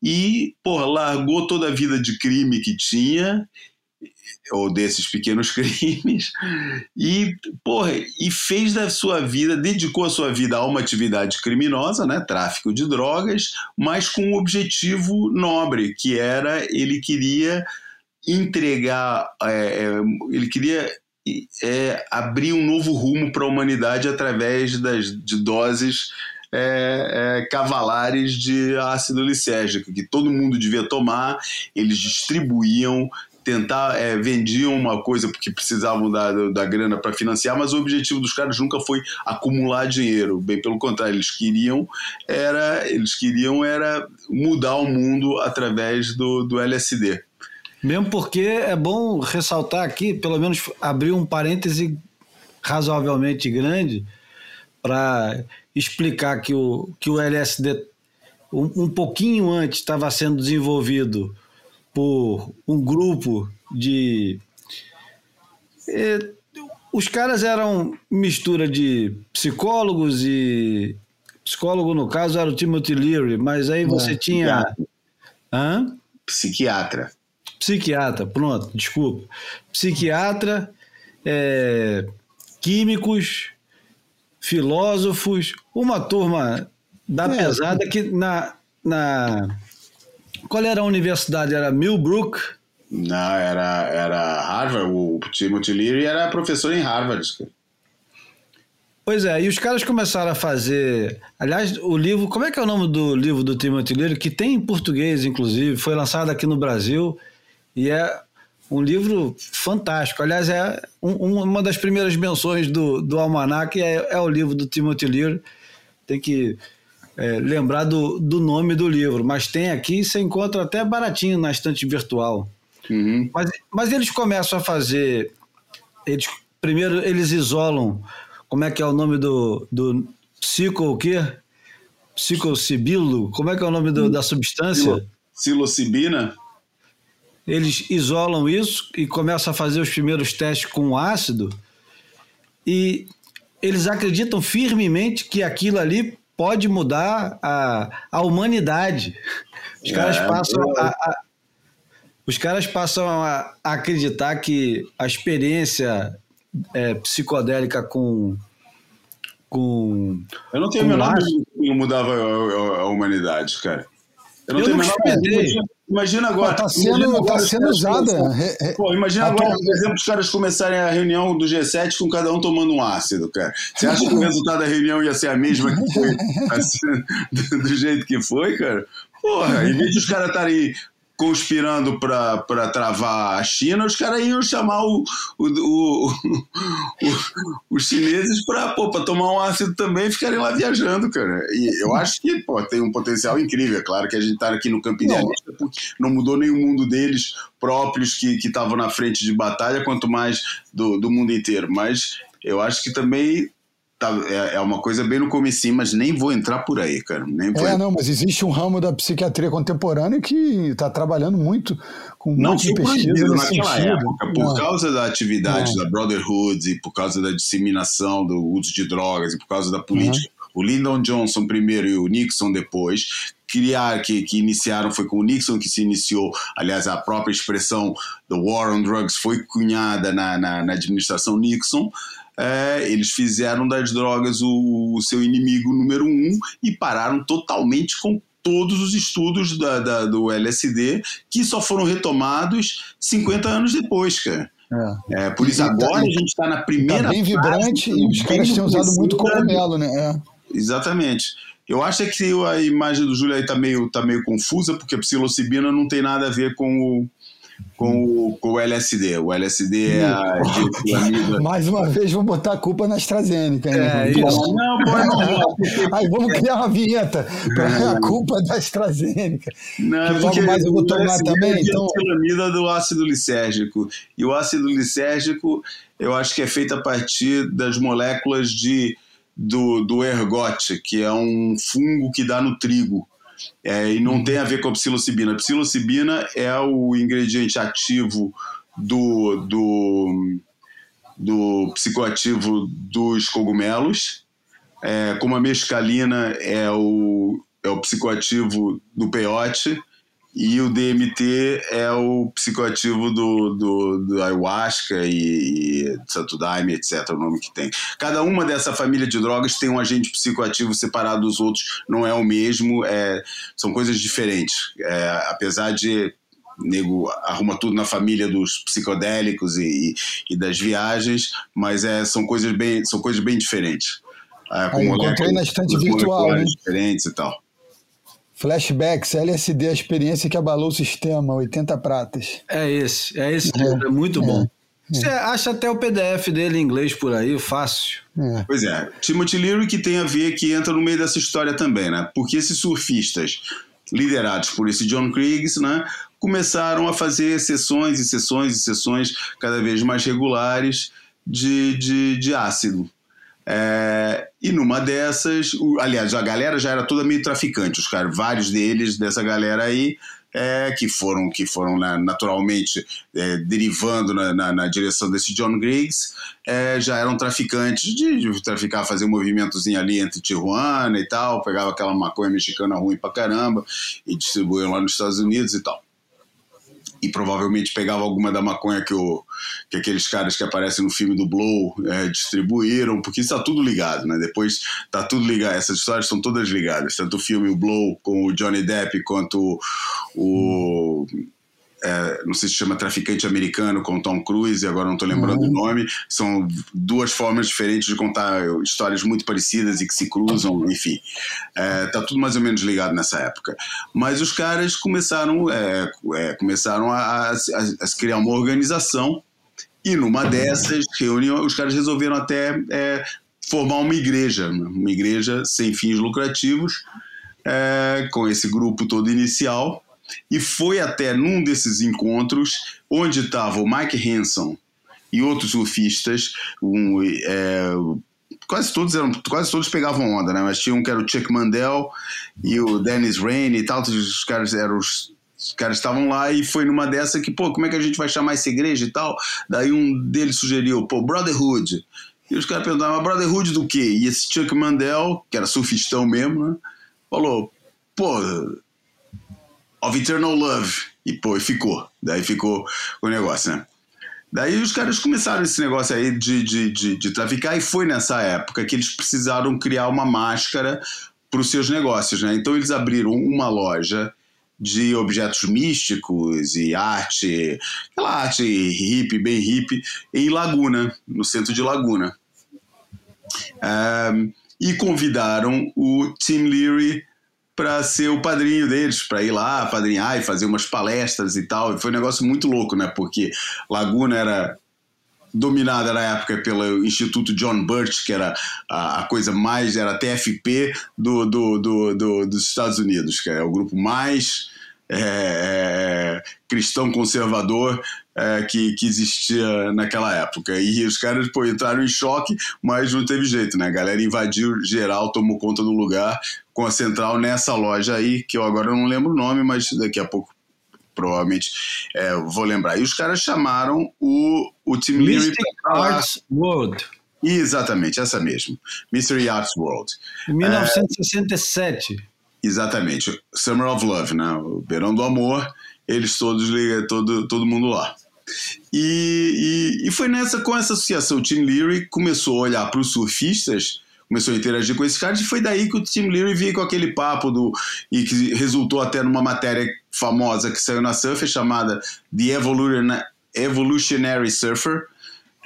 e, porra, largou toda a vida de crime que tinha ou desses pequenos crimes e porra, e fez da sua vida, dedicou a sua vida a uma atividade criminosa, né, tráfico de drogas, mas com um objetivo nobre, que era ele queria entregar, é, é ele queria é, abrir um novo rumo para a humanidade através das, de doses é, é, cavalares de ácido lisérgico, que todo mundo devia tomar, eles distribuíam tentar é, vendiam uma coisa porque precisavam da, da grana para financiar, mas o objetivo dos caras nunca foi acumular dinheiro, bem pelo contrário, eles queriam era eles queriam era mudar o mundo através do, do LSD. Mesmo porque é bom ressaltar aqui, pelo menos abrir um parêntese razoavelmente grande para explicar que o, que o LSD um, um pouquinho antes estava sendo desenvolvido por um grupo de. É, os caras eram mistura de psicólogos e. Psicólogo, no caso, era o Timothy Leary, mas aí você é, tinha. Psiquiatra. Hã? Psiquiatra. Psiquiatra, pronto, desculpa. Psiquiatra, é, químicos, filósofos, uma turma da é. pesada que na, na qual era a universidade? Era Millbrook? Não, era, era Harvard. O Timothy Leary era professor em Harvard. Pois é, e os caras começaram a fazer. Aliás, o livro. Como é que é o nome do livro do Timothy Leary? Que tem em português, inclusive, foi lançado aqui no Brasil e é um livro fantástico. Aliás, é um, uma das primeiras menções do, do Almanac é, é o livro do Timothy Leary. Tem que é, lembrar do, do nome do livro, mas tem aqui, você encontra até baratinho na estante virtual. Uhum. Mas, mas eles começam a fazer. Eles, primeiro, eles isolam. Como é que é o nome do, do psico o quê? Psicocibilo? Como é que é o nome do, da substância? Psilocibina? Eles isolam isso e começam a fazer os primeiros testes com ácido e eles acreditam firmemente que aquilo ali pode mudar a, a humanidade. Os caras é, passam a, a, os caras passam a, acreditar que a experiência é, psicodélica com com eu não tenho a menor dúvida que mudava a, a, humanidade, cara. Eu não eu tenho imagina, imagina agora. Está sendo, tá sendo usada. Pô, imagina agora, por exemplo, os caras começarem a reunião do G7 com cada um tomando um ácido, cara. Você acha que o resultado da reunião ia ser a mesma que foi, assim, do, do jeito que foi, cara? Porra, em vez de os caras estarem conspirando para travar a China, os caras iam chamar o, o, o, os chineses para tomar um ácido também e ficarem lá viajando, cara. E eu acho que pô, tem um potencial incrível. É claro que a gente está aqui no campo idealista, porque não mudou nem o mundo deles próprios que estavam na frente de batalha, quanto mais do, do mundo inteiro. Mas eu acho que também Tá, é, é, uma coisa bem no comecinho, mas nem vou entrar por aí, cara. Nem é, não, mas existe um ramo da psiquiatria contemporânea que está trabalhando muito com não de pesquisa naquela sentido. época, por é. causa da atividade é. da Brotherhood e por causa da disseminação do uso de drogas e por causa da política. Uhum. O Lyndon Johnson primeiro e o Nixon depois criar, que, que iniciaram, foi com o Nixon que se iniciou, aliás, a própria expressão The War on Drugs foi cunhada na, na, na administração Nixon, é, eles fizeram das drogas o, o, seu inimigo número um e pararam totalmente com todos os estudos da, da, do LSD que só foram retomados 50 anos depois, cara. É. é por isso tá agora tá, a gente está na primeira tá bem vibrante e os caras têm usado muito cogumelo, né? É. Exatamente. Eu acho que a imagem do Júlio aí tá meio, tá meio confusa, porque a psilocibina não tem nada a ver com o, com o, com o LSD. O LSD é a Mais uma vez, vou botar a culpa na AstraZeneca. É, isso. Não, pô, não. Aí vamos criar uma vinheta para a culpa da AstraZeneca. Não, que logo mais eu vou tomar também. É então... a do ácido lisérgico. E o ácido lisérgico, eu acho que é feito a partir das moléculas de, do, do ergote, que é um fungo que dá no trigo. É, e não uhum. tem a ver com a psilocibina. A psilocibina é o ingrediente ativo do, do, do psicoativo dos cogumelos, é, como a mescalina é o, é o psicoativo do peiote, e o DMT é o psicoativo do, do, do ayahuasca e, e santo daime, etc., o nome que tem. Cada uma dessa família de drogas tem um agente psicoativo separado dos outros, não é o mesmo, é, são coisas diferentes. É, apesar de nego arruma tudo na família dos psicodélicos e, e, e das viagens, mas é, são coisas bem são coisas bem diferentes. É, com Aí, encontrei na estante virtual, né? diferentes e tal. Flashbacks, LSD, a experiência que abalou o sistema, 80 pratas. É esse, é esse, é, é muito bom. É. Você acha até o PDF dele em inglês por aí, fácil. É. Pois é, Timothy Leary que tem a ver, que entra no meio dessa história também, né? Porque esses surfistas, liderados por esse John Kriegs, né? Começaram a fazer sessões e sessões e sessões cada vez mais regulares de, de, de ácido. É, e numa dessas, o, aliás, a galera já era toda meio traficante, os caras, vários deles dessa galera aí, é, que foram, que foram né, naturalmente é, derivando na, na, na, direção desse John Griggs, é, já eram traficantes de, de, traficar, fazer um movimentozinho ali entre Tijuana e tal, pegava aquela maconha mexicana ruim pra caramba e distribuíam lá nos Estados Unidos e tal e provavelmente pegava alguma da maconha que, o, que aqueles caras que aparecem no filme do Blow é, distribuíram, porque está tudo ligado, né? Depois está tudo ligado, essas histórias estão todas ligadas, tanto o filme o Blow com o Johnny Depp quanto o, é, não sei se chama Traficante Americano com Tom Cruise, agora não estou lembrando uhum. o nome. São duas formas diferentes de contar histórias muito parecidas e que se cruzam, enfim. É, tá tudo mais ou menos ligado nessa época. Mas os caras começaram, é, é começaram a, a, a, criar uma organização e numa dessas reuniões os caras resolveram até é, formar uma igreja, uma igreja sem fins lucrativos, é, com esse grupo todo inicial e foi até num desses encontros onde estava o Mike Hanson e outros surfistas, um, é, quase todos eram, quase todos pegavam onda, né? Mas tinha um que era o Chuck Mandel e o Dennis Rainey e tal, os caras eram os os caras estavam lá e foi numa dessa que, pô, como é que a gente vai chamar essa igreja e tal? Daí um deles sugeriu, pô, Brotherhood. E os caras perguntavam, mas Brotherhood do quê? E esse Chuck Mandel, que era surfistão mesmo, né? Falou, pô, of Eternal Love. E pô, e ficou. Daí ficou o negócio, né? Daí os caras começaram esse negócio aí de, de, de, de traficar e foi nessa época que eles precisaram criar uma máscara para os seus negócios, né? Então eles abriram uma loja de objetos místicos e arte, aquela arte hippie, bem hippie, em Laguna, no centro de Laguna. Um, e convidaram o Tim Leary para ser o padrinho deles, para ir lá, padrinhar e fazer umas palestras e tal. E foi um negócio muito louco, né? Porque Laguna era dominada na época pelo Instituto John Birch, que era a, a coisa mais, era a TFP do, do, do, do, dos Estados Unidos, que é o grupo mais é, é, cristão conservador é, que, que existia naquela época. E os caras pô, entraram em choque, mas não teve jeito, né? A galera invadiu geral, tomou conta do lugar com a central nessa loja aí, que eu agora não lembro o nome, mas daqui a pouco provavelmente é, vou lembrar. E os caras chamaram o, o Tim Leary Arts World. Exatamente, essa mesmo. Mystery Arts World. 1967. É, exatamente. Summer of Love, né? O Verão do Amor. Eles todos, todo, todo mundo lá. E, e, e, foi nessa, com essa associação, o Tim Leary começou a olhar para os surfistas começou a interagir com esses caras, e foi daí que o Tim Leary veio com aquele papo do. e que resultou até numa matéria famosa que saiu na Surfer chamada The Evolutionary Surfer.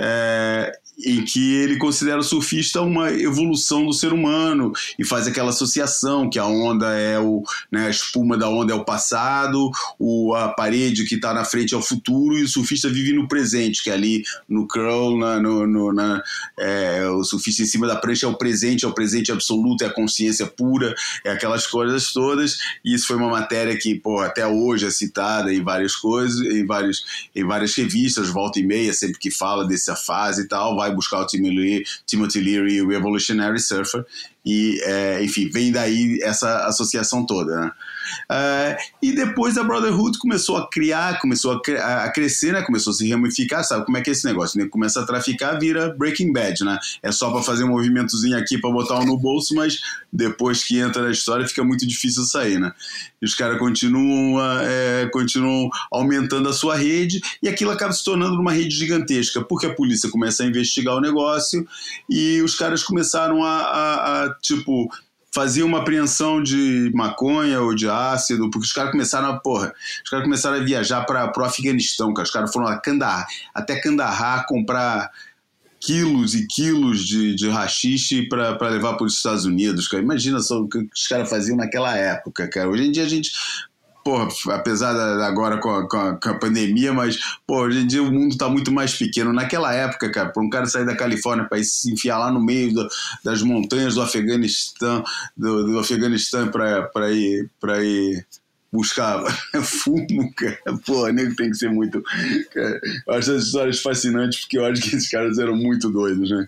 É, em que ele considera o surfista uma evolução do ser humano e faz aquela associação que a onda é o né, a espuma da onda é o passado, o, a parede que está na frente é o futuro e o surfista vive no presente, que é ali no curl, na, no, no, na, é, o surfista em cima da prancha é o presente, é o presente absoluto, é a consciência pura, é aquelas coisas todas. E isso foi uma matéria que pô, até hoje é citada em várias coisas, em, vários, em várias revistas, volta e meia, sempre que fala dessa fase e tal, vai buscar Timothy Leary Revolutionary Surfer, e, é, enfim, vem daí essa associação toda. Né? Uh, e depois a Brotherhood começou a criar, começou a, cre a, crescer, né? começou a se ramificar, sabe como é que é esse negócio? Né? Começa a traficar, vira Breaking Bad, né? É só para fazer um movimentozinho aqui para botar um no bolso, mas depois que entra na história fica muito difícil sair, né? E os caras continuam, é, continuam aumentando a sua rede e aquilo acaba se tornando uma rede gigantesca, porque a polícia começa a investigar o negócio e os caras começaram a, a, a tipo fazia uma apreensão de maconha ou de ácido, porque os caras começaram a, porra, os caras começaram a viajar para o Afeganistão, cara. Os caras foram a Kandahar, até Kandahar comprar quilos e quilos de, de rachixe para levar para os Estados Unidos, cara. Imagina só o que os caras faziam naquela época, cara. Hoje em dia a gente porra, apesar da, agora com a, com, a, com a, pandemia, mas, pô, hoje em dia o mundo tá muito mais pequeno. Naquela época, cara, para um cara sair da Califórnia para se enfiar lá no meio do, das montanhas do Afeganistão, do, do Afeganistão para ir, para ir buscar fumo, cara. Pô, nego tem que ser muito. Cara, eu acho essas histórias fascinantes porque eu acho que esses caras eram muito doidos, né?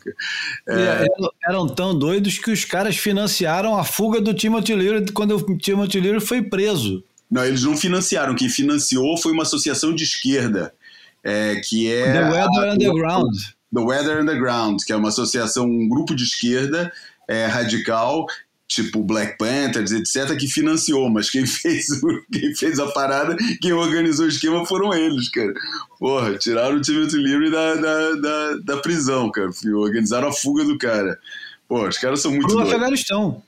É... Eram tão doidos que os caras financiaram a fuga do Timothy Leary quando o Timothy Leary foi preso. Não, eles não financiaram. Quem financiou foi uma associação de esquerda, é, que é. The Weather a, Underground. The Weather Underground, que é uma associação, um grupo de esquerda é, radical, tipo Black Panthers, etc., que financiou, mas quem fez, quem fez a parada, quem organizou o esquema foram eles, cara. Porra, tiraram o Timothy Leary da, da, da, da prisão, cara. Organizaram a fuga do cara. Pô, os caras são muito Pro doidos. Afeganistão.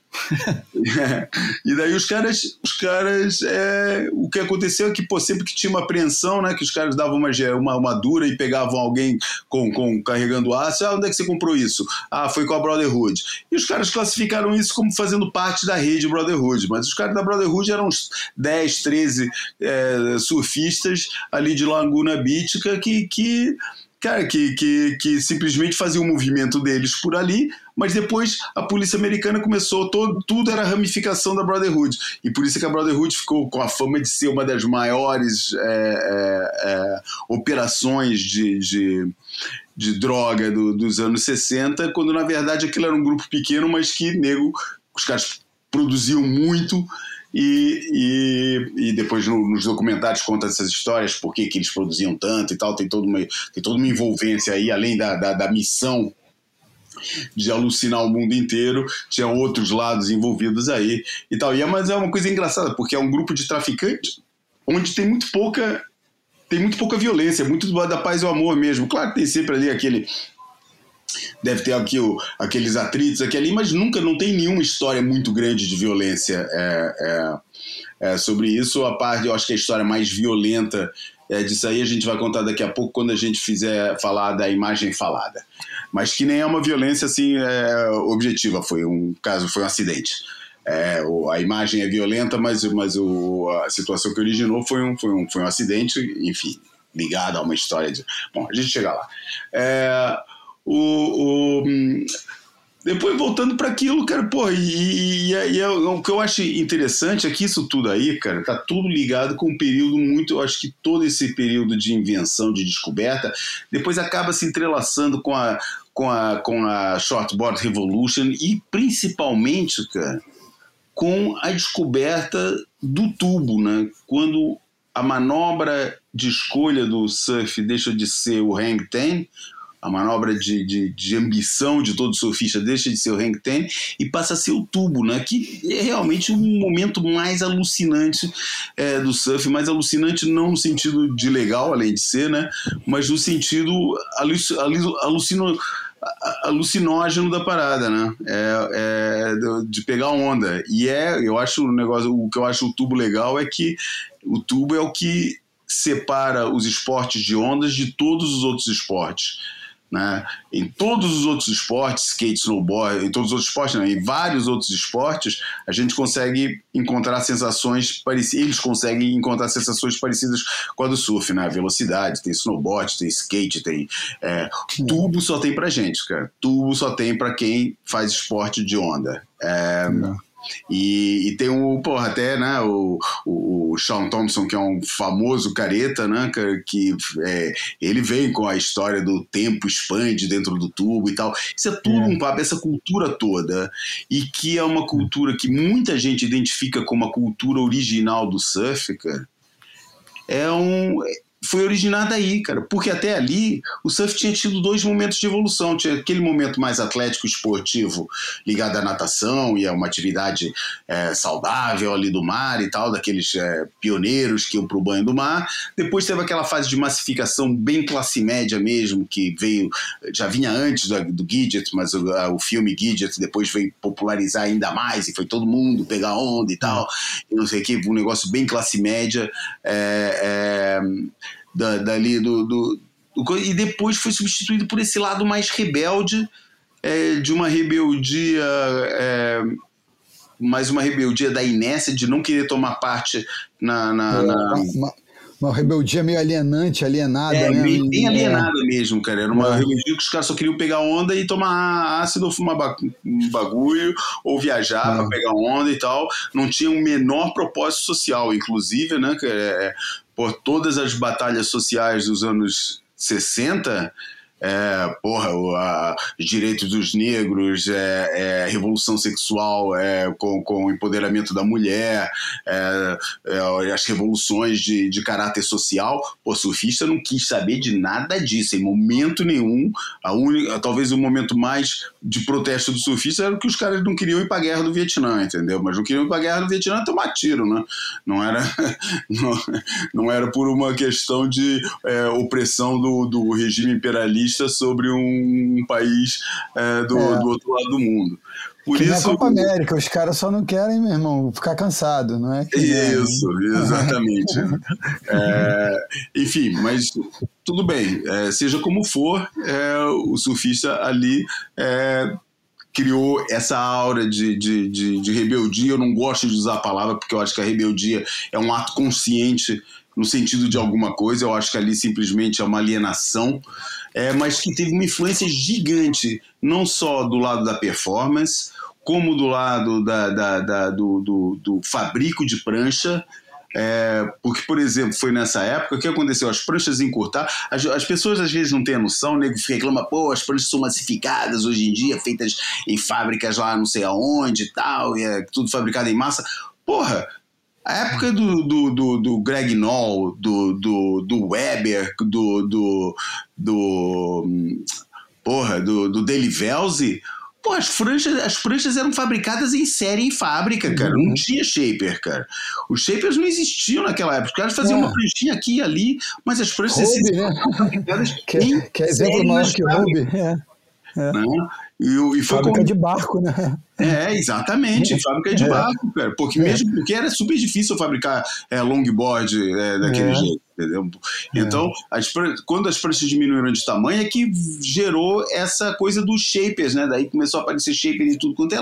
é. E daí os caras, os caras, é, o que aconteceu é que pô, sempre que tinha uma apreensão, né, que os caras davam uma, uma, uma dura e pegavam alguém com, com carregando ácido, ah, onde é que você comprou isso? Ah, foi com a Brotherhood. E os caras classificaram isso como fazendo parte da rede Brotherhood, mas os caras da Brotherhood eram uns 10, 13 é, surfistas ali de Laguna Beach que, que cara, que, que, que simplesmente fazia o movimento deles por ali, mas depois a polícia americana começou, todo, tudo era ramificação da Brotherhood. E por isso que a Brotherhood ficou com a fama de ser uma das maiores é, é, é, operações de, de, de droga do, dos anos 60, quando na verdade aquilo era um grupo pequeno, mas que nego, os caras produziam muito e, e, e depois no, nos documentários conta essas histórias, por que eles produziam tanto e tal, tem toda uma, tem toda uma envolvência aí, além da, da, da missão de alucinar o mundo inteiro, tinha outros lados envolvidos aí e tal. E é, mas é uma coisa engraçada, porque é um grupo de traficantes onde tem muito pouca tem muito pouca violência, muito da paz e o amor mesmo. Claro que tem sempre ali aquele deve ter aqui o, aqueles atritos aqui ali, mas nunca não tem nenhuma história muito grande de violência é, é, é, sobre isso. A parte, eu acho que a história mais violenta é, disso aí a gente vai contar daqui a pouco quando a gente fizer falar da imagem falada. Mas que nem é uma violência assim é, objetiva, foi um caso, foi um acidente. É, a imagem é violenta, mas, mas o, a situação que originou foi um, foi, um, foi um acidente, enfim, ligado a uma história de. Bom, a gente chega lá. É, o, o, depois voltando para aquilo, cara, pô, e, e, e, é, o que eu acho interessante é que isso tudo aí, cara, tá tudo ligado com um período muito, eu acho que todo esse período de invenção, de descoberta, depois acaba se entrelaçando com a, com a, com a Shortboard Revolution e principalmente, cara, com a descoberta do tubo, né? Quando a manobra de escolha do surf deixa de ser o hang ten, a manobra de, de, de, ambição de todo surfista deixa de ser o hang ten e passa a ser o tubo, né? que é realmente um momento mais alucinante é, do surf, mais alucinante não no sentido de legal, além de ser, né? mas no sentido alucino alucinógeno da parada, né? É, é, de pegar onda. E é, eu acho o negócio, o que eu acho o tubo legal é que o tubo é o que separa os esportes de ondas de todos os outros esportes. Né? Em todos os outros esportes, skate, snowboard, em todos os outros esportes, não, em vários outros esportes, a gente consegue encontrar sensações parecidas, eles conseguem encontrar sensações parecidas com a do surf, né? Velocidade, tem snowboard, tem skate, tem. É, tubo só tem pra gente, cara. Tubo só tem pra quem faz esporte de onda. É, e, e tem o, porra, até, né, o, o, Sean Thompson, que é um famoso careta, né, que é, ele vem com a história do tempo expande dentro do tubo e tal. Isso é tudo é. um papo, essa cultura toda, e que é uma cultura que muita gente identifica como a cultura original do surf, cara. É um, foi originada aí, cara. Porque até ali o surf tinha tido dois momentos de evolução. Tinha aquele momento mais atlético esportivo ligado à natação e a uma atividade é, saudável ali do mar e tal, daqueles é, pioneiros que iam para o banho do mar. Depois teve aquela fase de massificação bem classe média mesmo, que veio, já vinha antes do, do Gidget, mas o, o filme Gidget depois veio popularizar ainda mais e foi todo mundo pegar onda e tal, e não sei o que, um negócio bem classe média. É, é da, dali do, do, do, E depois foi substituído por esse lado mais rebelde, é, de uma rebeldia. É, mais uma rebeldia da inércia, de não querer tomar parte na. na, é, na... Uma, uma, rebeldia meio alienante, alienada, é, né? Bem, bem alienada mesmo, cara. Era uma é. rebeldia que os caras só queriam pegar onda e tomar ácido, fumar um bagulho, ou viajar é. para pegar onda e tal. Não tinha um menor propósito social, inclusive, né? É, por todas as batalhas sociais dos anos 60, é, porra, a, os direitos dos negros, é, é, revolução sexual é, com, com o empoderamento da mulher, é, é, as revoluções de, de caráter social. O surfista não quis saber de nada disso, em momento nenhum. A única, talvez o momento mais de protesto do surfista era que os caras não queriam ir para a guerra do Vietnã, entendeu? Mas não queriam ir para a guerra do Vietnã tomar tiro, né? Não era, não, não era por uma questão de opressão do, do regime imperialista sobre um país é, do, é. do, outro lado do mundo. Por que isso, Copa América, os caras só não querem, meu irmão, ficar cansado, não é? Que isso, exatamente. é, enfim, mas tudo bem, é, seja como for, é, o surfista ali é, criou essa aura de, de, de, de, rebeldia. Eu não gosto de usar a palavra porque eu acho que a rebeldia é um ato consciente no sentido de alguma coisa. Eu acho que ali simplesmente é uma alienação é, mas que teve uma influência gigante, não só do lado da performance, como do lado da, da, da do, do, do, fabrico de prancha. É, porque, por exemplo, foi nessa época que aconteceu as pranchas encurtar. As, as pessoas às vezes não têm a noção, o nego reclama, pô, as pranchas são massificadas hoje em dia, feitas em fábricas lá não sei aonde e tal, e é tudo fabricado em massa. Porra, a época do, do, do, do Greg Noll, do, do, do Weber, do, do, do porra, do, do Deli Velze, pô, as pranchas, as pranchas eram fabricadas em série em fábrica, cara. Uhum. Não tinha shaper, cara. Os shapers não existiam naquela época. Os caras faziam é. uma pranchinha aqui e ali, mas as pranchas Hobby, né? fabricadas que, em que é exemplo maior que Hobby. É. É. Né? E, e foi fábrica como... de barco, né? É, exatamente, fábrica de É. barco, cara. Porque mesmo porque era super difícil fabricar é, longboard é, daquele É. jeito, entendeu? Então, as quando as pranchas diminuíram de tamanho, é que gerou essa coisa dos shapers, né? Daí começou a aparecer shaper em tudo quanto é,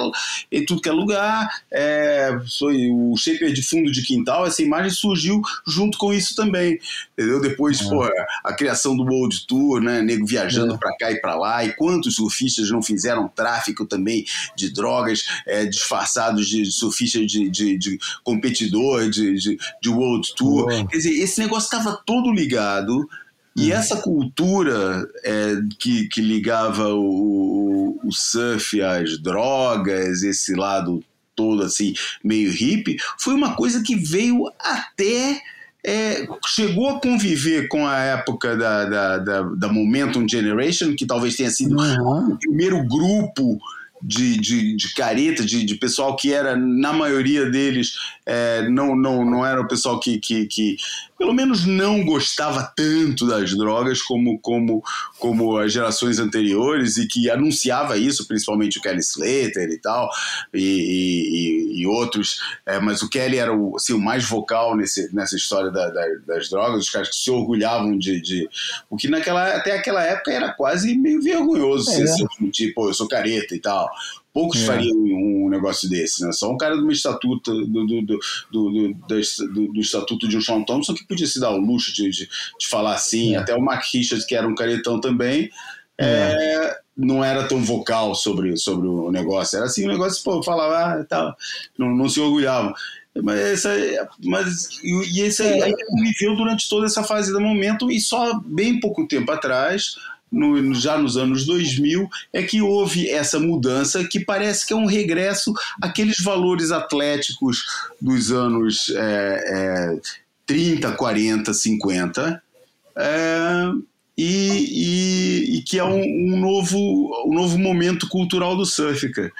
em tudo que é lugar. É, foi o shaper de fundo de quintal, essa imagem surgiu junto com isso também, entendeu? Depois, É. pô, a criação do World Tour, né? Nego viajando É. pra cá e pra lá, e quantos surfistas não fizeram tráfico também de drogas é, disfarçados de surfista de, de, de competidor, de, de, de World Tour. Boa. Quer dizer, esse negócio estava todo ligado. E essa cultura é, que, que ligava o, o surf às drogas, esse lado todo assim, meio hippie, foi uma coisa que veio até. é, chegou a conviver com a época da, da, da, da Momentum Generation, que talvez tenha sido Uhum. o primeiro grupo de, de, de careta, de, de pessoal que era, na maioria deles, é, não, não, não era o pessoal que, que, que, pelo menos, não gostava tanto das drogas como, como, como as gerações anteriores e que anunciava isso, principalmente o Kelly Slater e tal, e, e, e outros, é, mas o Kelly era o, assim, o mais vocal nesse, nessa história da, da, das drogas, os caras que se orgulhavam de, de. O que naquela, até aquela época era quase meio vergonhoso É. ser se admitir, pô, eu sou careta e tal. Poucos É. fariam um negócio desse, né? Só um cara do estatuto do, do, do, do, do, da- do- do estatuto de um Sean Thompson que podia se dar o luxo de, de, de falar assim. É. Até o Mark Richards, que era um caretão também, é, não era tão vocal sobre, sobre o negócio. Era assim, o negócio, pô, falava, ah, tal, não, não se orgulhavam. Mas, essa, mas e, e esse aí, aí viveu durante toda essa fase do momento e só bem pouco tempo atrás, no- já nos anos 2000, é que houve essa mudança que parece que é um regresso àqueles valores atléticos dos anos é, é, 30, 40, 50. é, e, e- e que é um, um novo, um novo momento cultural do surf, cara.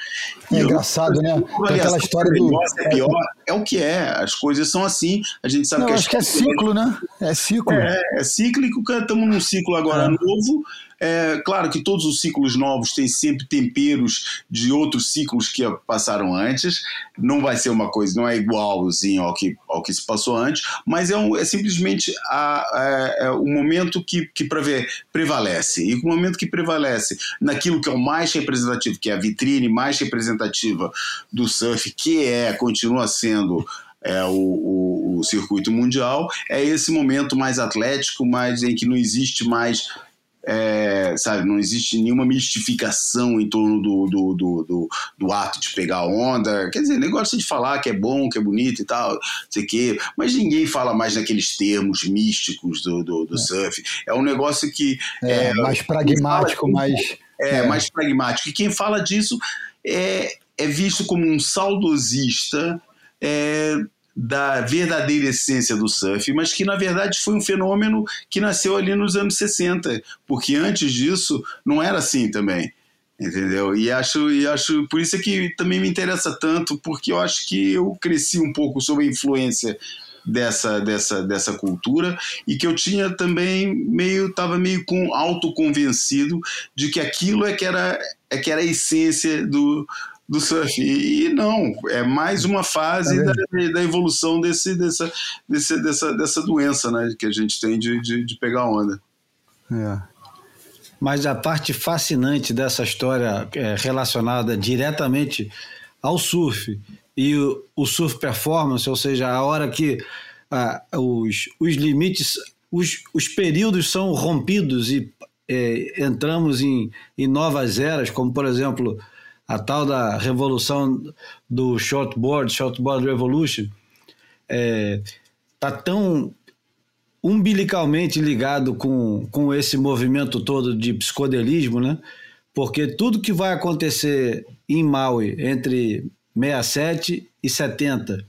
É E eu- engraçado, né? Tem aquela história do. melhor, se é pior, é o que é. As coisas são assim. A gente sabe Não, que acho que é ciclo, né? É ciclo. é, é cíclico, cara, estamos num ciclo agora É. novo. É, claro que todos os ciclos novos têm sempre temperos de outros ciclos que passaram antes. Não vai ser uma coisa, não é igualzinho ao que, ao que se passou antes, mas é, um- é simplesmente a- é o momento que, que prevalece. E o momento que prevalece naquilo que é o mais representativo, que é a vitrine mais representativa do surf, que é, continua sendo é, o, o- o circuito mundial, é esse momento mais atlético, mais em que não existe mais. É, sabe, não existe nenhuma mistificação em torno do, do, do, do, do ato de pegar onda. Quer dizer, negócio de falar que é bom, que é bonito e tal, não sei o quê, mas ninguém fala mais naqueles termos místicos do, do, do surf. É um negócio que. É, mais pragmático, mais. É, mais pragmático. E quem fala disso é, é visto como um saudosista é, da verdadeira essência do surf, mas que na verdade foi um fenômeno que nasceu ali nos anos 60, porque antes disso não era assim também. Entendeu? E acho, e acho por isso é que também me interessa tanto, porque eu acho que eu cresci um pouco sob a influência dessa, dessa, dessa cultura e que eu tinha também meio estava meio com autoconvencido de que aquilo é que era é que era a essência do, do surf. E, não é mais uma fase Tá da, da evolução desse, dessa, desse, dessa, dessa doença né, que a gente tem de, de, de pegar onda. É. Mas a parte fascinante dessa história é, relacionada diretamente ao surf e o, o surf performance, ou seja, a hora que ah, os, os limites, os, os períodos são rompidos e é, entramos em, em novas eras, como por exemplo a tal da revolução do shortboard, shortboard revolution, está tão umbilicalmente ligado com, com esse movimento todo de psicodelismo, né? Porque tudo que vai acontecer em Maui entre 67 e 70,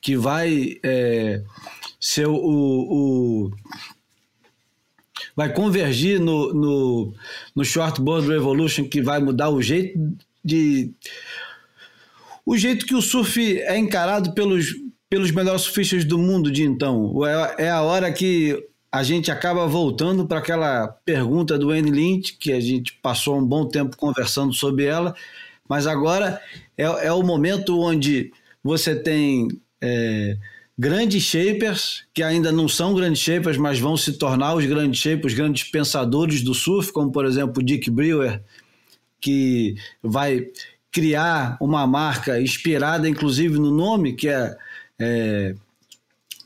que vai é, ser o, o, vai convergir no, no, no Shortboard Revolution, que vai mudar o jeito de o jeito que o surf é encarado pelos pelos melhores surfistas do mundo de então. É, é a hora que a gente acaba voltando para aquela pergunta do Andy Lynch, que a gente passou um bom tempo conversando sobre ela, mas agora é, é o momento onde você tem é, grandes shapers, que ainda não são grandes shapers, mas vão se tornar os grandes shapers, os grandes pensadores do surf, como por exemplo Dick Brewer, que vai criar uma marca inspirada inclusive no nome, que é, é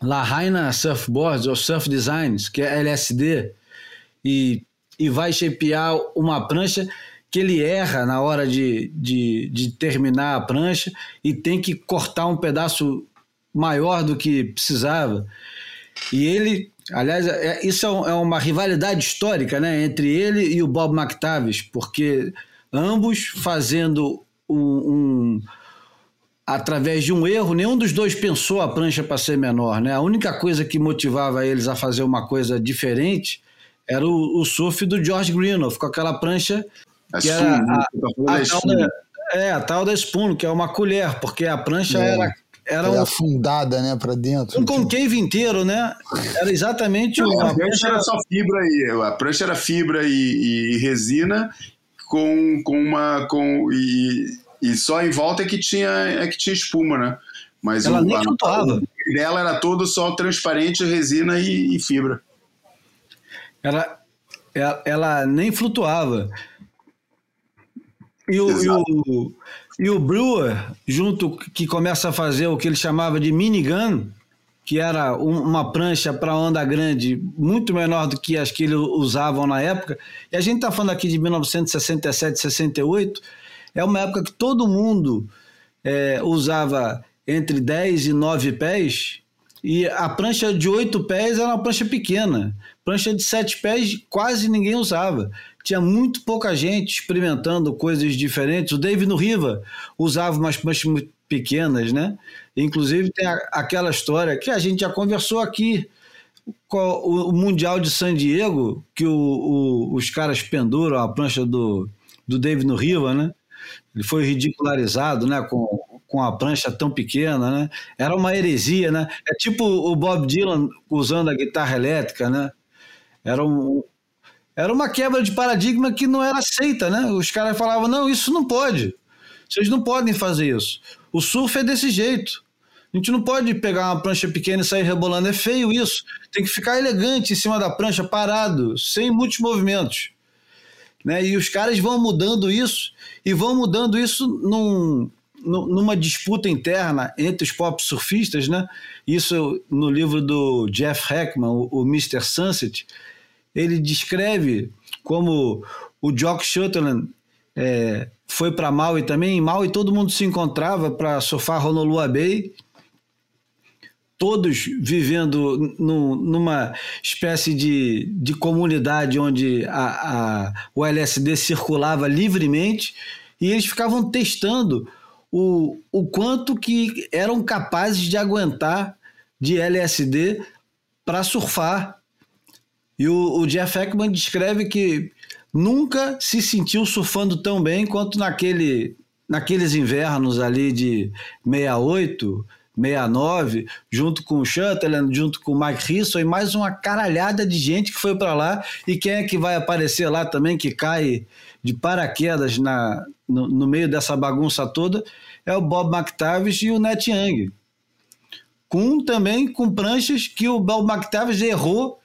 Lahaina Surfboards ou Surf Designs, que é LSD, e, e vai shapear uma prancha que ele erra na hora de, de, de terminar a prancha e tem que cortar um pedaço maior do que precisava. E ele, aliás, é, isso é, é uma rivalidade histórica né, entre ele e o Bob McTavish, porque ambos fazendo um, um através de um erro, nenhum dos dois pensou a prancha para ser menor. Né? A única coisa que motivava eles a fazer uma coisa diferente era o, o surf do George Greenough, com aquela prancha a que era a, a, a, tal da, é, a tal da spoon, que é uma colher, porque a prancha é. era era um, afundada, né, para dentro. Um concave inteiro, né? Era exatamente Não, a prancha era só fibra e a prancha era fibra e, e resina com, com uma com e, e só em volta é que tinha é que tinha espuma, né? Mas ela o, nem flutuava. Dela era todo só transparente, resina e, e fibra. Ela, ela, ela nem flutuava. E o, e o, e o, Brewer, junto, que começa a fazer o que ele chamava de minigun, que era um, uma prancha para onda grande muito menor do que as que eles usavam na época. E a gente está falando aqui de 1967, 68. É uma época que todo mundo é, usava entre 10 e 9 pés. E a prancha de 8 pés era uma prancha pequena. Prancha de 7 pés quase ninguém usava tinha muito pouca gente experimentando coisas diferentes. O David no Riva usava umas pranchas muito pequenas, né? Inclusive tem a, aquela história que a gente já conversou aqui, o, o Mundial de San Diego, que o, o, os caras penduram a prancha do, do David no Riva, né? Ele foi ridicularizado, né? Com, com a prancha tão pequena, né? Era uma heresia, né? É tipo o Bob Dylan usando a guitarra elétrica, né? Era um, era uma quebra de paradigma que não era aceita, né? Os caras falavam: não, isso não pode. Vocês não podem fazer isso. O surf é desse jeito. A gente não pode pegar uma prancha pequena e sair rebolando. É feio isso. Tem que ficar elegante em cima da prancha, parado, sem muitos movimentos. Né? E os caras vão mudando isso e vão mudando isso num, numa disputa interna entre os pop surfistas, né? Isso no livro do Jeff Heckman, o, o Mr. Sunset, ele descreve como o Jock Shutterland é, foi para Maui também. Em Maui todo mundo se encontrava para surfar Honolulu Bay, todos vivendo no, numa espécie de, de comunidade onde a, a, o LSD circulava livremente e eles ficavam testando o, o quanto que eram capazes de aguentar de LSD para surfar e o, o Jeff Ekman descreve que nunca se sentiu surfando tão bem quanto naquele, naqueles invernos ali de 68, 69, junto com o Shutterland, junto com o Mike Risson e mais uma caralhada de gente que foi para lá. E quem é que vai aparecer lá também, que cai de paraquedas na, no, no meio dessa bagunça toda, é o Bob McTavish e o Net Young. Com também com pranchas que o Bob McTavish errou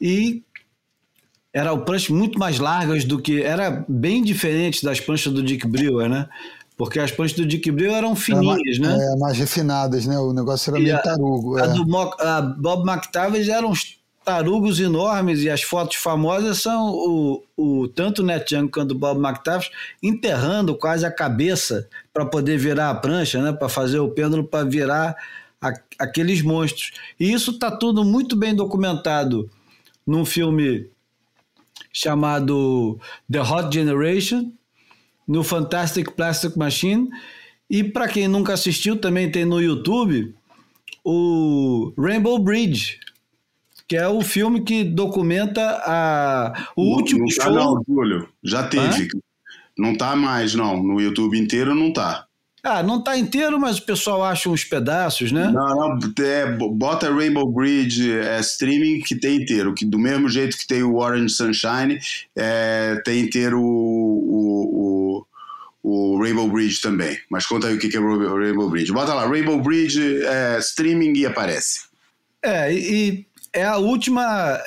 e era o prancha muito mais largas do que era bem diferente das pranchas do Dick Brewer, né? Porque as pranchas do Dick Brewer eram fininhas, é, né? É, mais refinadas, né? O negócio era e meio a, tarugo. A é. do a Bob McTavish eram uns tarugos enormes e as fotos famosas são o, o tanto o Net Young quanto o Bob McTavish enterrando quase a cabeça para poder virar a prancha, né? Para fazer o pêndulo para virar a, aqueles monstros. E isso está tudo muito bem documentado num filme chamado The Hot Generation, no Fantastic Plastic Machine. E para quem nunca assistiu, também tem no YouTube o Rainbow Bridge, que é o filme que documenta a, o não, último não tá show. Não, Júlio, já teve. Hã? Não tá mais, não. No YouTube inteiro não tá. Ah, não tá inteiro, mas o pessoal acha uns pedaços, né? Não, não, é, bota Rainbow Bridge é, streaming que tem inteiro, que do mesmo jeito que tem o Orange Sunshine, é, tem inteiro o, o, o, Rainbow Bridge também. Mas conta aí o que é o Rainbow Bridge. Bota lá, Rainbow Bridge é, streaming e aparece. É, e é a última.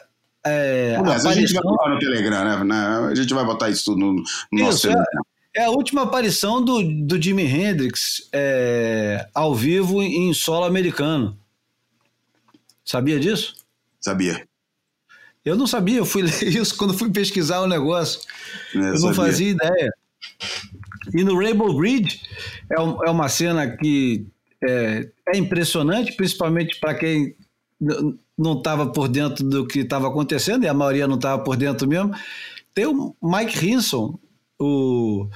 É, Mas a gente vai botar no Telegram, né? A gente vai botar isso tudo no, no nosso isso, é. Telegram. É. A última aparição do, do Jimi Hendrix é, ao vivo em solo americano. Sabia disso? Sabia. Eu não sabia, eu fui ler isso quando fui pesquisar o negócio. É, eu, não fazia ideia. E no Rainbow Bridge é, é uma cena que é, é impressionante, principalmente para quem não estava por dentro do que estava acontecendo, e a maioria não estava por dentro mesmo. Tem o Mike Hinson, o,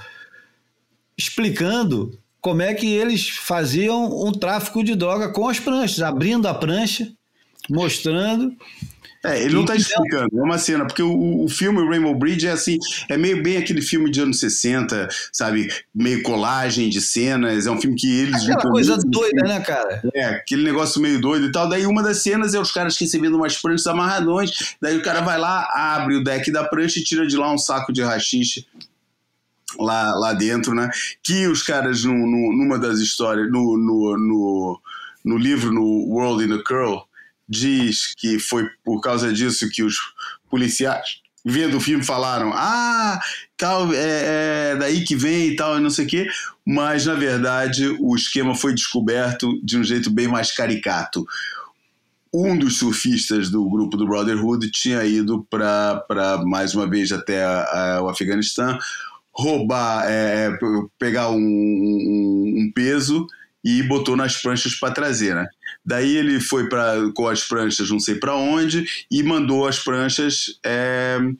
explicando como é que eles faziam um tráfico de droga com as pranchas, abrindo a prancha, mostrando. É, ele não está explicando, é uma cena, porque o, o filme Rainbow Bridge é assim, é meio bem aquele filme de anos 60, sabe? Meio colagem de cenas, é um filme que eles. Aquela coisa doida, né, cara? É, aquele negócio meio doido e tal. Daí uma das cenas é os caras recebendo umas pranchas amarradões, daí o cara vai lá, abre o deck da prancha e tira de lá um saco de rachixe lá, lá dentro, né? Que os caras, no, no, numa das histórias, no, no, no, no livro, no World in a Curl, diz que foi por causa disso que os policiais vendo o filme falaram ah tal é, é, daí que vem e tal e não sei o quê mas na verdade o esquema foi descoberto de um jeito bem mais caricato um dos surfistas do grupo do Brotherhood tinha ido para mais uma vez até a, a, o Afeganistão roubar, é, é pegar um, um, um, peso e botou nas pranchas para trazer, né? Daí ele foi para com as pranchas, não sei para onde, e mandou as pranchas, é, não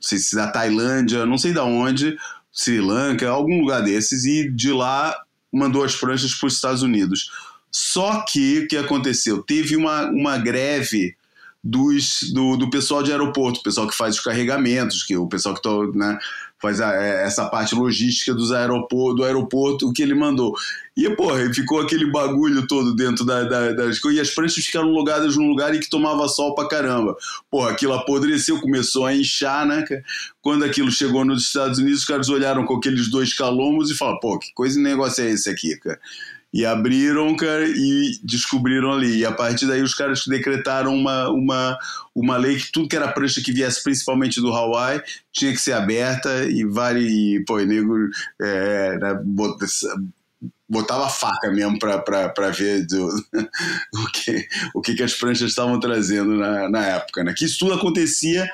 sei se da Tailândia, não sei da onde, Sri Lanka, algum lugar desses, e de lá mandou as pranchas para os Estados Unidos. Só que o que aconteceu? Teve uma, uma greve dos, do, do pessoal de aeroporto, o pessoal que faz os carregamentos, que o pessoal que tá, né, faz a, é, essa parte logística dos aeroporto, do aeroporto, que ele mandou. E, porra, ficou aquele bagulho todo dentro da, da, das coisas. E as pranchas ficaram logadas num lugar em que tomava sol pra caramba. Porra, aquilo apodreceu, começou a inchar, né? Quando aquilo chegou nos Estados Unidos, os caras olharam com aqueles dois calombos e falaram, pô, que coisa de negócio é esse aqui, cara? E abriram, cara, e descobriram ali. E a partir daí os caras decretaram uma, uma, uma lei que tudo que era prancha que viesse principalmente do Hawaii tinha que ser aberta e vale. E, pô, e nego é, né, botava faca mesmo para ver do, o, que, o que, que as pranchas estavam trazendo na, na época. Né? Que isso tudo acontecia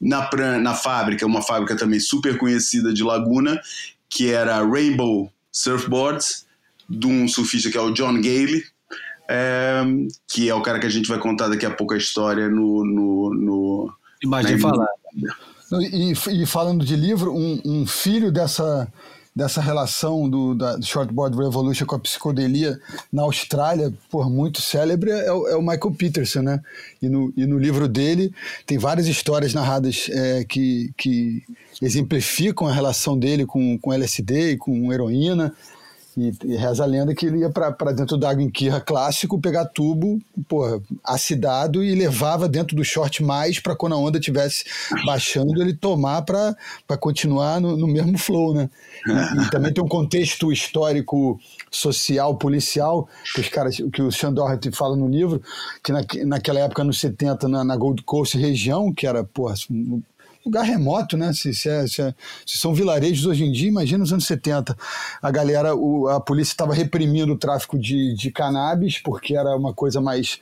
na, pran, na fábrica, uma fábrica também super conhecida de Laguna, que era Rainbow Surfboards de um surfista que é o John Gale, é, que é o cara que a gente vai contar daqui a pouco a história no. no, no Imagem falar. E, e, falando de livro, um, um filho dessa, dessa relação do, da Shortboard Revolution com a psicodelia na Austrália, por muito célebre, é o, é o, Michael Peterson, né? E no, e no livro dele tem várias histórias narradas é, que, que exemplificam a relação dele com, com LSD e com heroína. E, e, reza a lenda que ele ia para dentro da água em Kirra clássico, pegar tubo, porra, acidado e levava dentro do short mais para quando a onda estivesse baixando, ele tomar para continuar no, no, mesmo flow, né? E, e, também tem um contexto histórico, social, policial, que os caras, que o Sean Doherty fala no livro, que na, naquela época, nos 70, na, na Gold Coast região, que era, porra, lugar remoto, né? Se, se, é, se, é, se, são vilarejos hoje em dia, imagina nos anos 70. A galera, o, a polícia estava reprimindo o tráfico de, de cannabis, porque era uma coisa mais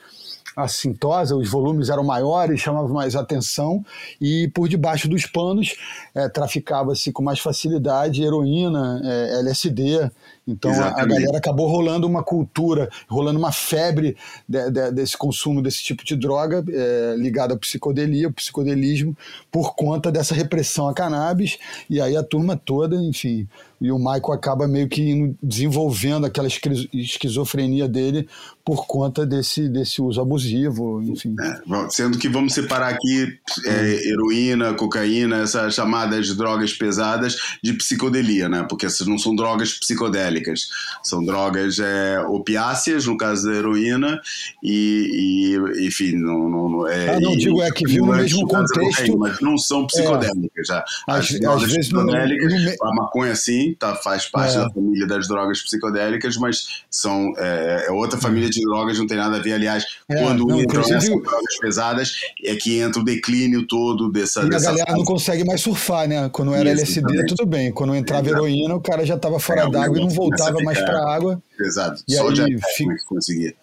assintosa, os volumes eram maiores, chamavam mais atenção, e por debaixo dos panos é, traficava-se com mais facilidade heroína, é, LSD, então a, a, galera acabou rolando uma cultura, rolando uma febre de, de, desse consumo desse tipo de droga é, ligada à psicodelia, ao psicodelismo, por conta dessa repressão à cannabis. E aí a turma toda, enfim, e o Michael acaba meio que desenvolvendo aquela esquizofrenia dele por conta desse, desse uso abusivo, enfim. É, sendo que vamos separar aqui é, heroína, cocaína, essas chamadas drogas pesadas de psicodelia, né? Porque essas não são drogas psicodélicas, são drogas é, opiáceas, no caso da heroína, e, e enfim, não, não, é, ah, não e, digo é que viu no mesmo contexto, cocaína, mas não são psicodélicas já. As, as drogas vezes psicodélicas, no, no... a maconha sim, tá, faz parte é. da família das drogas psicodélicas, mas são é, é outra família de drogas não tem nada a ver. Aliás, é, quando não, entram essas drogas pesadas, é que entra o declínio todo dessa. E dessa a galera fase. não consegue mais surfar, né? Quando era Isso, LSD, também. tudo bem. Quando entrava heroína, o cara já estava fora d'água e não voltava mais para a água. Exato. E Só aí fica, conseguia.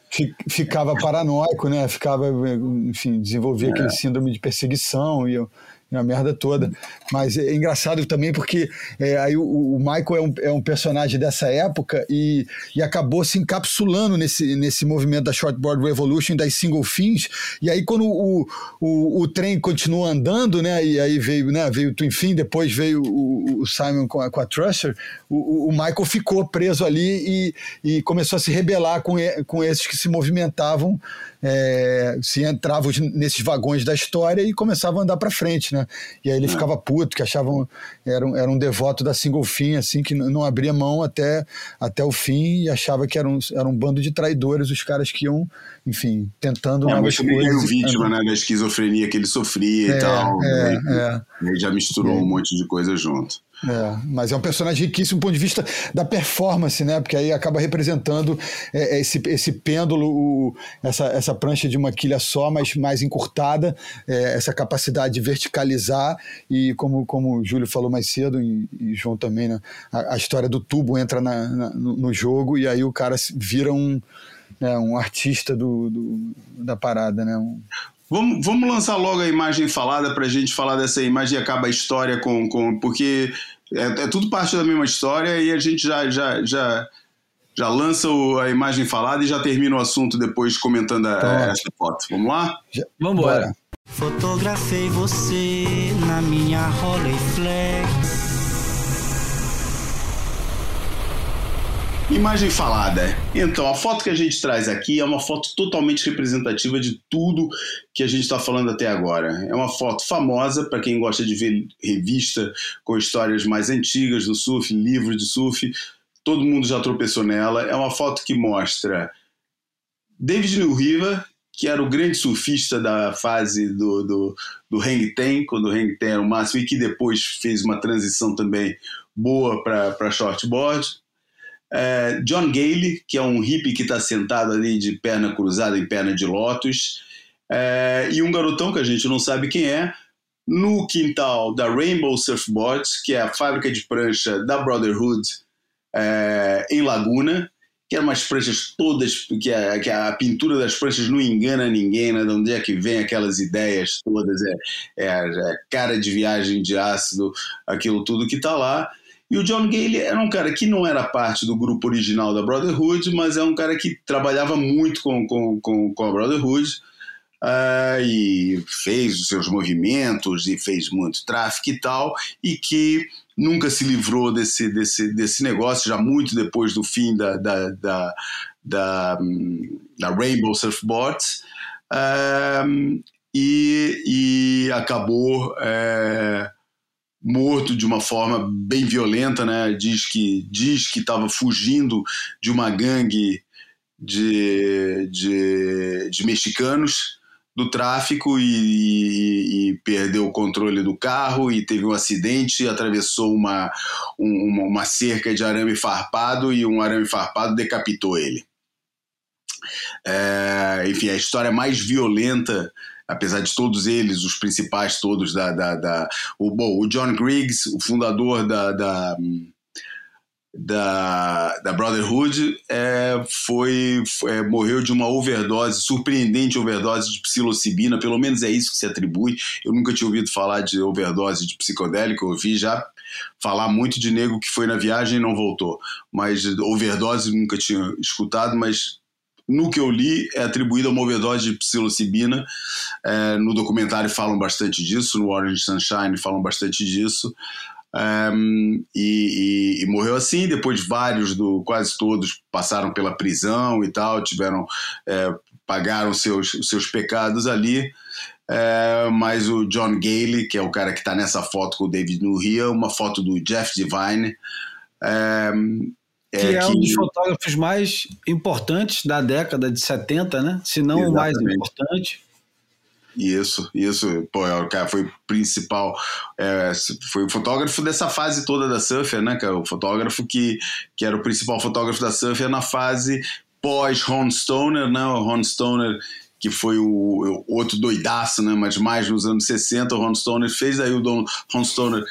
Ficava paranoico, né? Ficava, enfim, desenvolvia é. aquele síndrome de perseguição e eu uma merda toda. Mas é engraçado também porque é, aí o, o, Michael é um, é um personagem dessa época e, e acabou se encapsulando nesse, nesse movimento da Shortboard Revolution, das single fins. E aí, quando o, o, o trem continua andando, né? E aí veio, né, veio o Twin Fin, depois veio o, o Simon com a, com a Trusher, o, o Michael ficou preso ali e, e começou a se rebelar com, com esses que se movimentavam é, se entravam nesses vagões da história e começava a andar para frente, né? E aí ele é. ficava puto, que achavam era um, era um devoto da single fim, assim, que não abria mão até, até o fim e achava que era um, era um bando de traidores os caras que iam, enfim, tentando é, mas também coisas. vítima, né, da esquizofrenia que ele sofria é, e tal. É, né? é. Ele já misturou um monte de coisa junto. É, mas é um personagem riquíssimo do ponto de vista da performance, né? Porque aí acaba representando é, é, esse, esse pêndulo, o, essa, essa prancha de uma quilha só, mas mais encurtada, é, essa capacidade de verticalizar e, como, como o Júlio falou mais cedo, e, e João também, né? A, a, história do tubo entra na, na, no, jogo e aí o cara vira um, né, um artista do, do da parada, né? Um, Vamos, vamos lançar logo a imagem falada para a gente falar dessa imagem e acaba a história com. com porque é, é, tudo parte da mesma história e a gente já, já, já, já lança o, a imagem falada e já termina o assunto depois comentando a, tá essa foto. Vamos lá? Vamos embora. Fotografei você na minha Rolleiflex Imagem falada. Então, a foto que a gente traz aqui é uma foto totalmente representativa de tudo que a gente está falando até agora. É uma foto famosa para quem gosta de ver revista com histórias mais antigas do surf, livros de surf. Todo mundo já tropeçou nela. É uma foto que mostra David New River, que era o grande surfista da fase do, do, do Hang Ten, quando o Hang Ten era o máximo, e que depois fez uma transição também boa para shortboard é, John Gale, que é um hippie que está sentado ali de perna cruzada em perna de lótus, é, e um garotão que a gente não sabe quem é, no quintal da Rainbow Surfboards, que é a fábrica de prancha da Brotherhood é, em Laguna, que eram umas pranchas todas, que a, que a, pintura das pranchas não engana ninguém, né? De onde é que vem aquelas ideias todas, é, é, é cara de viagem de ácido, aquilo tudo que está lá. E o John Gale era um cara que não era parte do grupo original da Brotherhood, mas é um cara que trabalhava muito com, com, com, com a Brotherhood uh, e fez os seus movimentos e fez muito tráfico e tal, e que nunca se livrou desse, desse, desse negócio, já muito depois do fim da, da, da, da, da Rainbow Surfboards. Uh, e, e acabou. Uh, morto de uma forma bem violenta, né? Diz que diz que estava fugindo de uma gangue de, de, de mexicanos do tráfico e, e, e, perdeu o controle do carro e teve um acidente, atravessou uma, uma, cerca de arame farpado e um arame farpado decapitou ele. É, enfim, a história mais violenta apesar de todos eles, os principais todos da. da, da o, bom, o John Griggs, o fundador da, da da, da Brotherhood é, foi, é, morreu de uma overdose, surpreendente overdose de psilocibina, pelo menos é isso que se atribui. Eu nunca tinha ouvido falar de overdose de psicodélico, eu ouvi já falar muito de nego que foi na viagem e não voltou, mas overdose nunca tinha escutado, mas no que eu li, é atribuída a uma overdose de psilocibina. É, no documentário falam bastante disso, no Orange Sunshine falam bastante disso. Um, e, e, e, morreu assim. Depois, vários do quase todos passaram pela prisão e tal, tiveram é, pagaram seus seus pecados ali. É, mas o John Gailey, que é o cara que está nessa foto com o David Nuria, uma foto do Jeff Divine. É, é que é que... um dos fotógrafos mais importantes da década de 70, né? Se não o mais importante. Isso, isso, pô, é o cara foi o principal, é, foi o fotógrafo dessa fase toda da Surfer, né, cara? O fotógrafo que, que era o principal fotógrafo da Surfer na fase pós Ron Stoner, né? O Ron Stoner que foi o, o, outro doidaço, né? Mas mais nos anos 60, o Ron Stoner fez aí o Don, Ron Stoner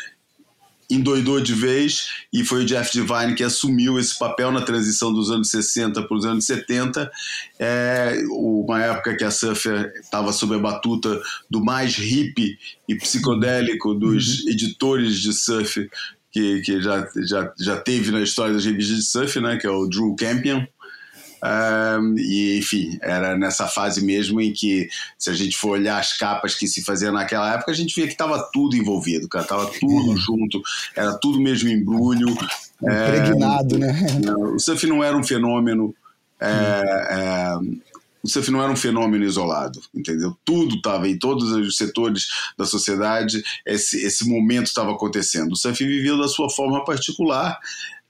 endoidou de vez e foi o Jeff Divine que assumiu esse papel na transição dos anos 60 para os anos 70. É uma época que a surfer estava sob a batuta do mais hippie e psicodélico dos uhum. editores de surf que, que já, já, já teve na história das revistas de surf, né, que é o Drew Campion. E enfim, era nessa fase mesmo em que, se a gente for olhar as capas que se faziam naquela época, a gente via que estava tudo envolvido, cara, tava tudo uhum. junto, era tudo mesmo embrulho. Impregnado, é, né? O surf não era um fenômeno. É, é, o surf não era um fenômeno isolado, entendeu? Tudo estava em todos os setores da sociedade, esse, esse momento estava acontecendo. O surf vivia da sua forma particular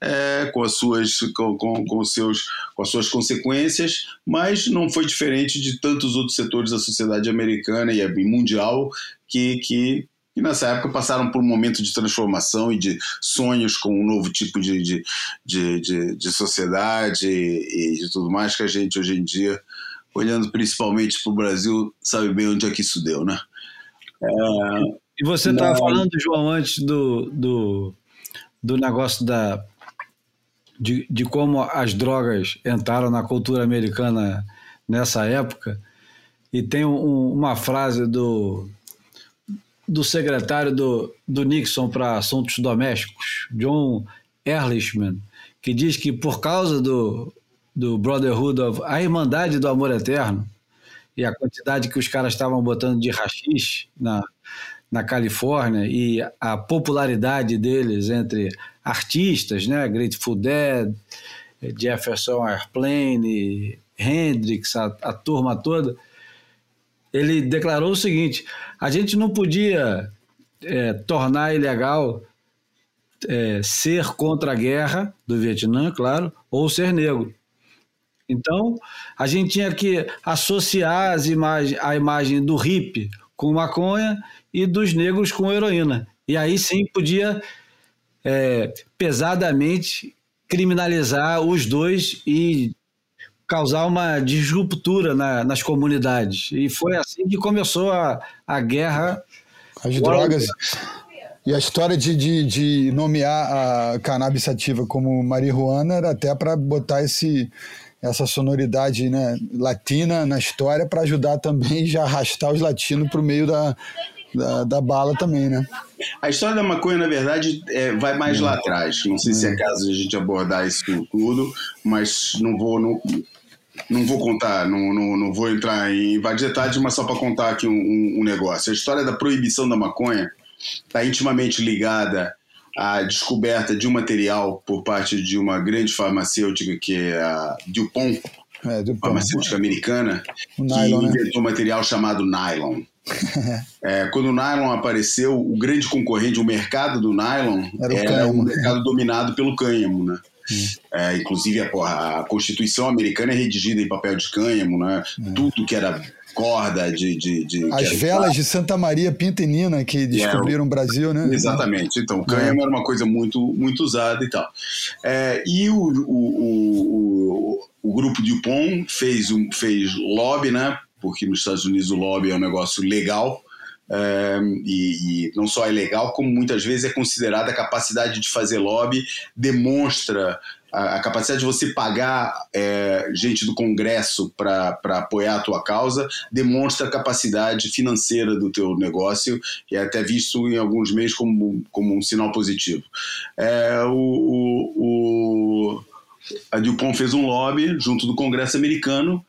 é, com, as suas, com, com, com, seus, com as suas consequências, mas não foi diferente de tantos outros setores da sociedade americana e mundial que, que, que nessa época passaram por um momento de transformação e de sonhos com um novo tipo de, de, de, de, de sociedade e, e de tudo mais que a gente hoje em dia, olhando principalmente para o Brasil, sabe bem onde é que isso deu, né? É, e você estava falando, João, antes do, do, do negócio da de, de como as drogas entraram na cultura americana nessa época. E tem um, uma frase do, do secretário do, do Nixon para assuntos domésticos, John Ehrlichman, que diz que por causa do, do Brotherhood of, a Irmandade do Amor Eterno e a quantidade que os caras estavam botando de rachis na, na Califórnia e a popularidade deles entre artistas, né? Grateful Dead, Jefferson Airplane, Hendrix, a, a turma toda, ele declarou o seguinte: a gente não podia é, tornar ilegal é, ser contra a guerra do Vietnã, claro, ou ser negro. Então, a gente tinha que associar as imagens, a imagem do hippie com maconha e dos negros com heroína. E aí sim podia é, pesadamente criminalizar os dois e causar uma disruptura na, nas comunidades. E foi assim que começou a, a guerra. As drogas. E a história de, de, de, nomear a cannabis sativa como marihuana era até para botar esse, essa sonoridade né, latina na história para ajudar também já arrastar os latinos para o meio da, da, da, bala também, né? A história da maconha, na verdade, é, vai mais lá atrás. Não sei se é caso de a gente abordar isso tudo, mas não vou. Não, não vou contar, não, não, não vou entrar em vários detalhes, mas só para contar aqui um, um, negócio. A história da proibição da maconha está intimamente ligada à descoberta de um material por parte de uma grande farmacêutica que é a DuPont, é, DuPont. farmacêutica americana, que nylon, né? inventou né? um material chamado nylon. é, quando o nylon apareceu, o grande concorrente, o mercado do nylon era, era um mercado dominado pelo cânhamo, né? Hum. É, inclusive a, a, Constituição americana é redigida em papel de cânhamo, né? Hum. Tudo que era corda de. de, de As velas de Santa Maria Pintenina que descobriram é, o Brasil, né? Exatamente. Então, o cânhamo é. era uma coisa muito, muito usada e tal. É, e o, o, o, o, grupo Dupont fez, um, fez lobby, né? porque nos Estados Unidos o lobby é um negócio legal. É, e, e, não só é legal, como muitas vezes é considerada a capacidade de fazer lobby, demonstra a, capacidade de você pagar é, gente do Congresso para apoiar a tua causa, demonstra a capacidade financeira do teu negócio e é até visto em alguns meios como, como um sinal positivo. É, o, o, o, a DuPont fez um lobby junto do Congresso americano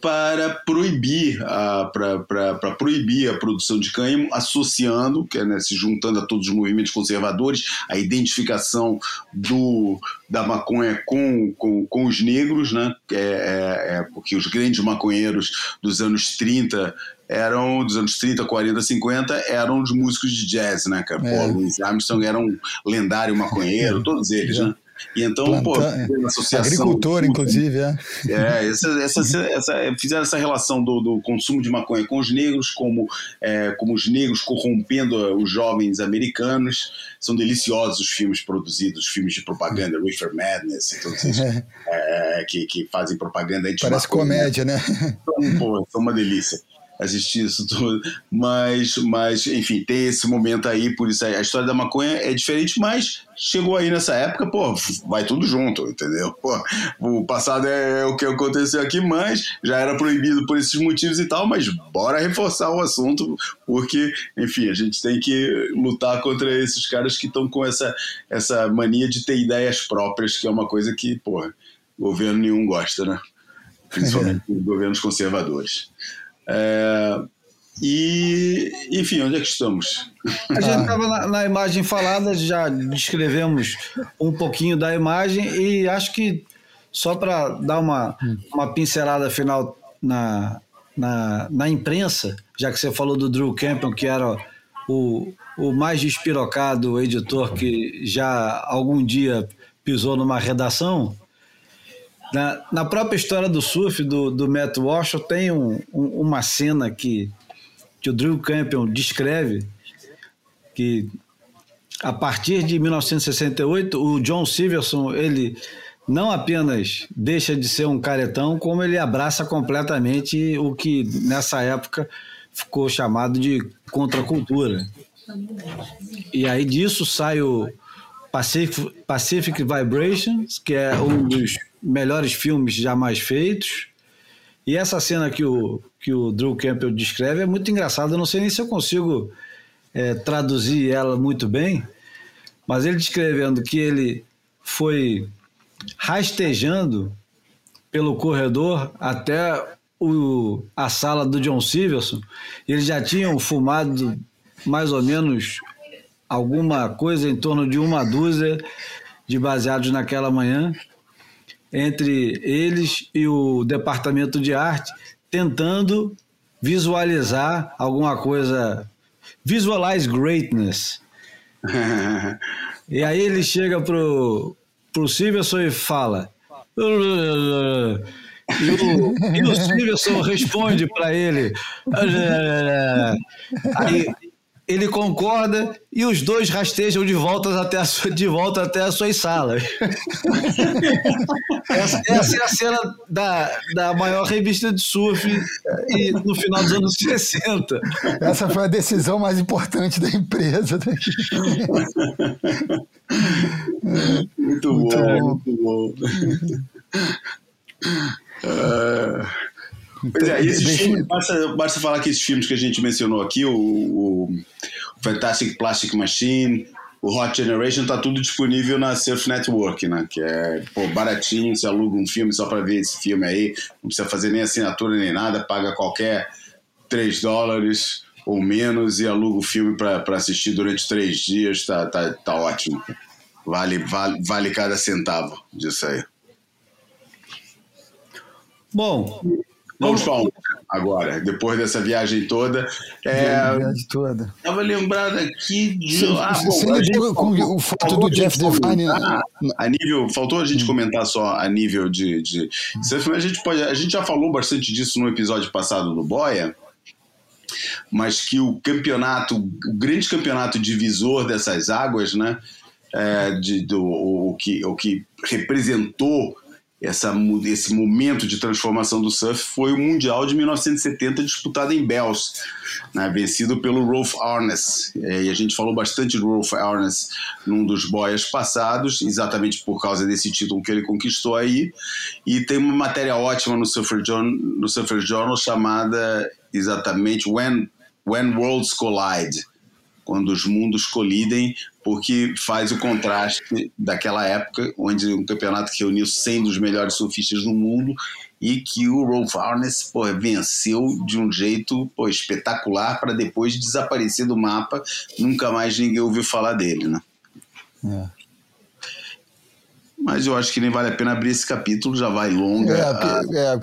para proibir a, para proibir a produção de cânhamo, associando, que é, né, se juntando a todos os movimentos conservadores, a identificação do, da maconha com, com, com os negros, né, é, é, é porque os grandes maconheiros dos anos 30 eram dos anos 30, 40, 50, eram os músicos de jazz, né, cara? É. Pô, Louis Armstrong era um lendário maconheiro, todos eles, né? E então, Planta, pô, é. associação. Agricultor, inclusive, é. É, essa, essa, essa, fizeram essa relação do, do, consumo de maconha com os negros, como, é, como os negros corrompendo os jovens americanos. São deliciosos os filmes produzidos, os filmes de propaganda, Reefer Madness e todos esses, é, que, que fazem propaganda. Parece comédia, né? Então, pô, são uma delícia assistir isso tudo. Mas, mas, enfim, tem esse momento aí, por isso aí. A história da maconha é diferente, mas chegou aí nessa época, pô, vai tudo junto, entendeu? Pô, o passado é o que aconteceu aqui, mas já era proibido por esses motivos e tal, mas bora reforçar o assunto, porque, enfim, a gente tem que lutar contra esses caras que estão com essa, essa mania de ter ideias próprias, que é uma coisa que, pô, governo nenhum gosta, né? Principalmente é. governos conservadores. É, e, enfim, onde é que estamos? A gente estava na, na, imagem falada, já descrevemos um pouquinho da imagem e acho que só para dar uma, uma pincelada final na, na, na, imprensa, já que você falou do Drew Campion, que era o, o mais despirocado editor que já algum dia pisou numa redação, na, na própria história do surf, do, do Matt Walsh, tem um, um, uma cena que, que o Drew Campion descreve, que a partir de 1968, o John Silverson, ele não apenas deixa de ser um caretão, como ele abraça completamente o que nessa época ficou chamado de contracultura. E aí disso sai o Pacific, Pacific Vibrations, que é um dos melhores filmes jamais feitos. E essa cena que o, que o Drew Campbell descreve é muito engraçada. Eu não sei nem se eu consigo é, traduzir ela muito bem, mas ele descrevendo que ele foi rastejando pelo corredor até o, a sala do John Silverson. Eles já tinham fumado mais ou menos alguma coisa em torno de uma dúzia de baseados naquela manhã entre eles e o departamento de arte, tentando visualizar alguma coisa. Visualize greatness. e aí ele chega pro, pro Silverson e fala. E o, e o Silverson responde para ele. Aí ele concorda e os dois rastejam de volta até, a sua, de volta até as suas salas. essa, essa, é a cena da, da maior revista de surf e, no final dos anos 60. Essa foi a decisão mais importante da empresa. muito, muito bom, muito bom. Uh... Pois é, esses Deixa... filmes, basta, basta falar que esses filmes que a gente mencionou aqui, o, o Fantastic Plastic Machine, o Hot Generation, tá tudo disponível na Surf Network, né? Que é pô, baratinho, você aluga um filme só para ver esse filme aí, não precisa fazer nem assinatura nem nada, paga qualquer 3 dólares ou menos e aluga o filme para assistir durante três dias, tá, tá, tá ótimo. Vale, vale, vale cada centavo disso aí. Bom, Vamos para um agora, depois dessa viagem toda. É, viagem toda. Estava lembrado aqui de. Sim, ah, bom, com o fato do Jeff Devine. Ah, a nível, faltou a gente hum. comentar só a nível de. de a, gente pode, a gente já falou bastante disso no episódio passado do Boia, mas que o campeonato, o grande campeonato divisor dessas águas, né? É, de, do, o, que, o que representou essa, esse momento de transformação do surf foi o Mundial de 1970 disputado em Bells, né, vencido pelo Rolf Arnes. É, e a gente falou bastante do Rolf Arnes num dos boias passados, exatamente por causa desse título que ele conquistou aí. E tem uma matéria ótima no Surfer Journal, no Surfer Journal chamada exatamente When, When Worlds Collide quando os mundos colidem, porque faz o contraste daquela época, onde um campeonato que reuniu 100 dos melhores surfistas do mundo e que o Rolf Harness pô, venceu de um jeito pô, espetacular para depois desaparecer do mapa, nunca mais ninguém ouviu falar dele, né? É. Mas eu acho que nem vale a pena abrir esse capítulo, já vai longa. É, a...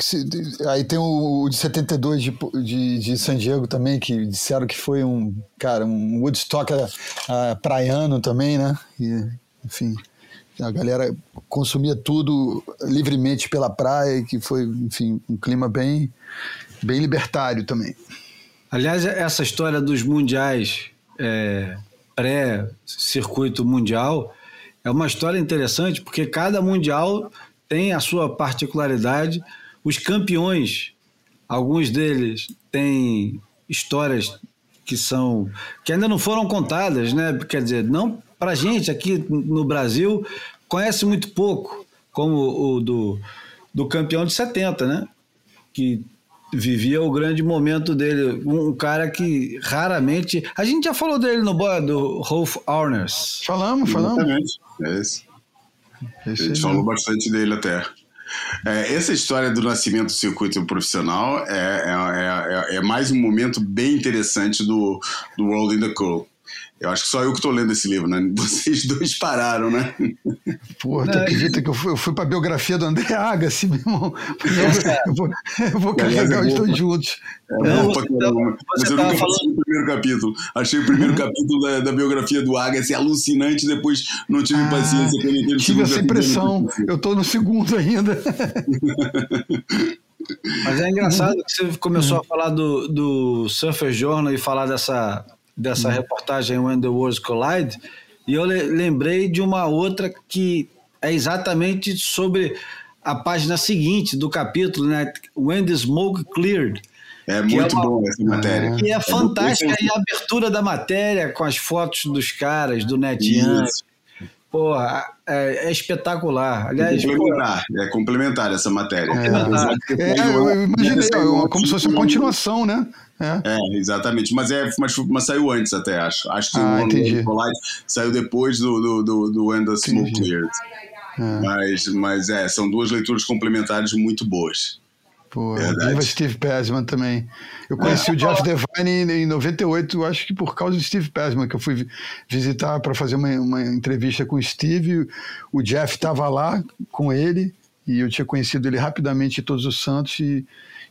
é aí tem o, o, de 72 de, de, de San Diego também, que disseram que foi um, cara, um Woodstock uh, praiano também, né? E, enfim, a galera consumia tudo livremente pela praia, que foi, enfim, um clima bem, bem libertário também. Aliás, essa história dos mundiais é, pré-circuito mundial é uma história interessante porque cada mundial tem a sua particularidade. Os campeões, alguns deles têm histórias que são que ainda não foram contadas, né? Quer dizer, não para gente aqui no Brasil conhece muito pouco, como o do, do campeão de 70, né? Que vivia o grande momento dele. Um, cara que raramente. A gente já falou dele no do Rolf Arners. Falamos, falamos. Exatamente. É esse. a gente falou bastante dele até. É, essa história do nascimento do circuito profissional é, é, é, é, mais um momento bem interessante do, do World in the Cool. Eu acho que só eu que estou lendo esse livro, né? Vocês dois pararam, né? Porra, tu acredita que eu fui, eu fui para a biografia do André Agassi, meu irmão? Eu vou, eu vou carregar os dois juntos. É não, então, Mas eu nunca falando... o primeiro capítulo. Achei o primeiro capítulo da, da biografia do Agassi alucinante, depois não tive ah, paciência para entender Tive essa impressão. Eu estou no segundo ainda. Mas é engraçado que você começou a falar do, do Surfer Journal e falar dessa dessa uhum. reportagem When the Worlds Collide, e eu lembrei de uma outra que é exatamente sobre a página seguinte do capítulo, né? When the Smoke Cleared. É muito é uma, bom essa matéria. Que é, é fantástica e a abertura da matéria com as fotos dos caras, do Netian. Porra, é, é, espetacular. Aliás, é complementar, é complementar essa matéria. É, é, eu imaginei, como se fosse uma continuação, né? É. é, exatamente. Mas, é, mas, mas, saiu antes até, acho. Acho que ah, o Collide saiu depois do, do, do, do the Smoke Cleared. É. Mas, mas é, são duas leituras complementares muito boas. Pô, viva Steve Pesman também. Eu conheci é. o Jeff Devine em 98, acho que por causa do Steve Pesman, que eu fui visitar para fazer uma, uma entrevista com o Steve. O Jeff estava lá com ele e eu tinha conhecido ele rapidamente em Todos os Santos e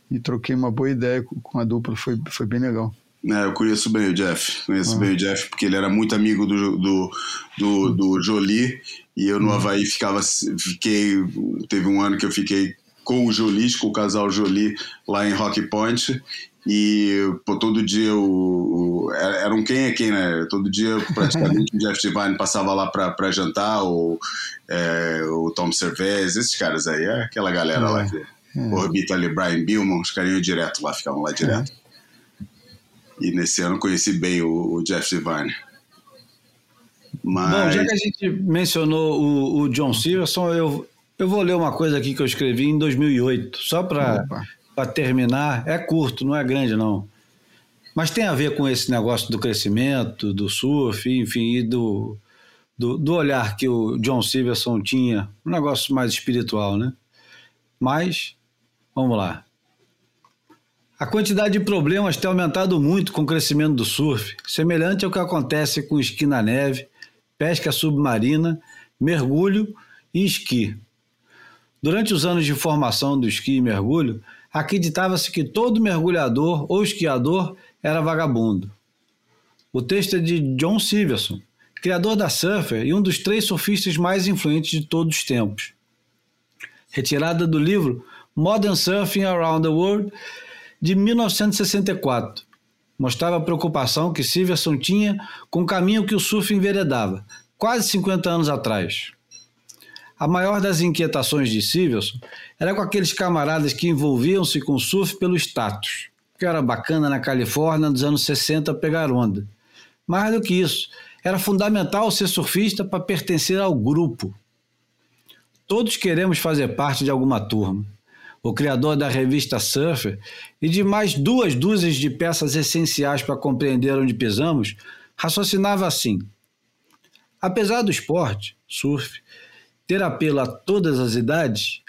e troquei uma boa ideia com a dupla, foi, foi bem legal. É, eu conheço bem o Jeff, conheço ah. bem o Jeff, porque ele era muito amigo do, do, do, do Jolie, e eu no uhum. Havaí ficava, fiquei, teve um ano que eu fiquei com o Jolie, com o casal Jolie lá em Rock Point, e pô, todo dia o, era um quem é quem, né? Todo dia praticamente o Jeff Divine passava lá para jantar, ou é, o Tom Cervez, esses caras aí, é aquela galera é. lá que Hum. Orbita ali, Brian Billman, os carinhos direto lá, ficavam lá direto. E nesse ano conheci bem o, o Jeff Divine. Mas... Bom, já que a gente mencionou o, o John Silverson, eu, eu vou ler uma coisa aqui que eu escrevi em 2008, só para terminar. É curto, não é grande, não. Mas tem a ver com esse negócio do crescimento, do surf, enfim, e do, do, do olhar que o John Silverson tinha, um negócio mais espiritual, né? Mas Vamos lá. A quantidade de problemas tem aumentado muito com o crescimento do surf, semelhante ao que acontece com esqui na neve, pesca submarina, mergulho e esqui. Durante os anos de formação do esqui e mergulho, acreditava-se que todo mergulhador ou esquiador era vagabundo. O texto é de John Silverson, criador da Surfer e um dos três surfistas mais influentes de todos os tempos. Retirada do livro Modern Surfing Around the World, de 1964. Mostrava a preocupação que Silverson tinha com o caminho que o surf enveredava, quase 50 anos atrás. A maior das inquietações de Silverson era com aqueles camaradas que envolviam-se com o surf pelo status, que era bacana na Califórnia nos anos 60 pegar onda. Mais do que isso, era fundamental ser surfista para pertencer ao grupo. Todos queremos fazer parte de alguma turma o criador da revista Surfer, e de mais duas dúzias de peças essenciais para compreender onde pisamos, raciocinava assim: apesar do esporte, surf, ter apelo a todas as idades,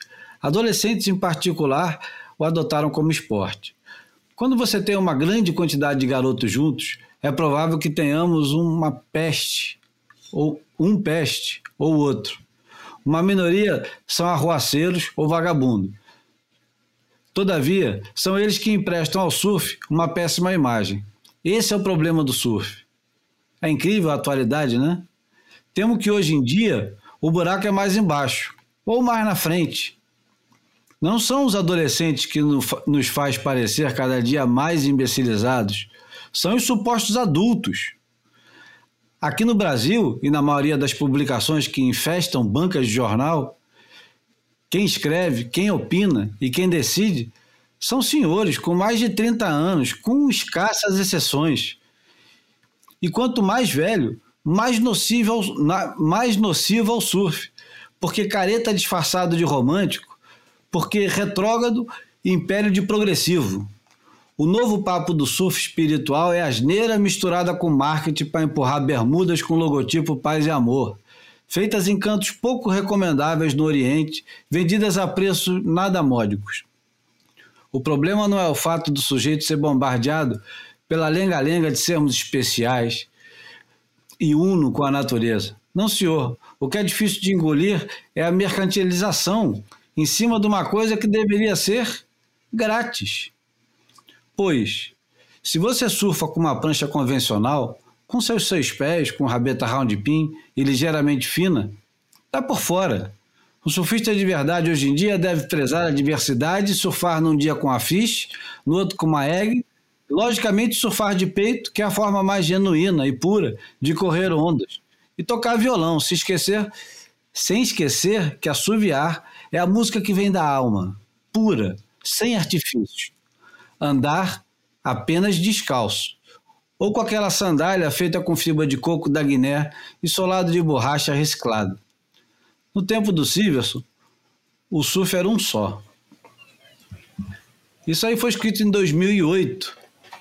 Adolescentes, em particular, o adotaram como esporte. Quando você tem uma grande quantidade de garotos juntos, é provável que tenhamos uma peste, ou um peste, ou outro. Uma minoria são arruaceiros ou vagabundos. Todavia, são eles que emprestam ao surf uma péssima imagem. Esse é o problema do surf. É incrível a atualidade, né? Temo que hoje em dia o buraco é mais embaixo ou mais na frente. Não são os adolescentes que nos faz parecer cada dia mais imbecilizados, são os supostos adultos. Aqui no Brasil e na maioria das publicações que infestam bancas de jornal, quem escreve, quem opina e quem decide são senhores com mais de 30 anos, com escassas exceções. E quanto mais velho, mais nocivo, mais nocivo ao surf, porque careta disfarçado de romântico, porque retrógrado império de progressivo. O novo papo do surf espiritual é asneira misturada com marketing para empurrar bermudas com logotipo paz e amor, feitas em cantos pouco recomendáveis no Oriente, vendidas a preços nada módicos. O problema não é o fato do sujeito ser bombardeado pela lenga-lenga de sermos especiais, e uno com a natureza. Não, senhor. O que é difícil de engolir é a mercantilização em cima de uma coisa que deveria ser grátis. Pois, se você surfa com uma prancha convencional, com seus seis pés, com rabeta round pin e ligeiramente fina, está por fora. O surfista de verdade hoje em dia deve prezar a diversidade surfar num dia com a fish, no outro com uma egg Logicamente, surfar de peito, que é a forma mais genuína e pura de correr ondas. E tocar violão, se esquecer, sem esquecer que assoviar é a música que vem da alma, pura, sem artifícios. Andar apenas descalço, ou com aquela sandália feita com fibra de coco da Guiné e solado de borracha reciclada. No tempo do Siverson, o surf era um só. Isso aí foi escrito em 2008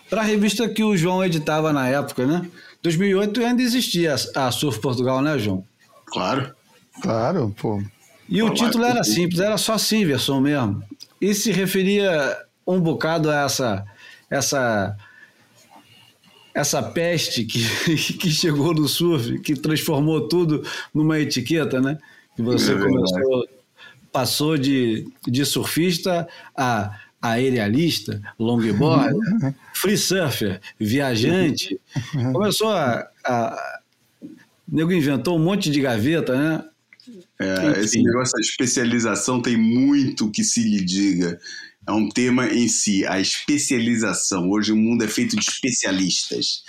para a revista que o João editava na época, né? 2008 ainda existia a Surf Portugal, né, João? Claro. Claro, pô. E o título era simples, era só Silverson mesmo. E se referia um bocado a essa essa essa peste que, que chegou no surf, que transformou tudo numa etiqueta, né? Que você é começou, passou de, de surfista a aerialista, longboard, free surfer, viajante. Começou a, a. O nego inventou um monte de gaveta, né? É, esse negócio da especialização tem muito que se lhe diga. É um tema em si, a especialização. Hoje o mundo é feito de especialistas.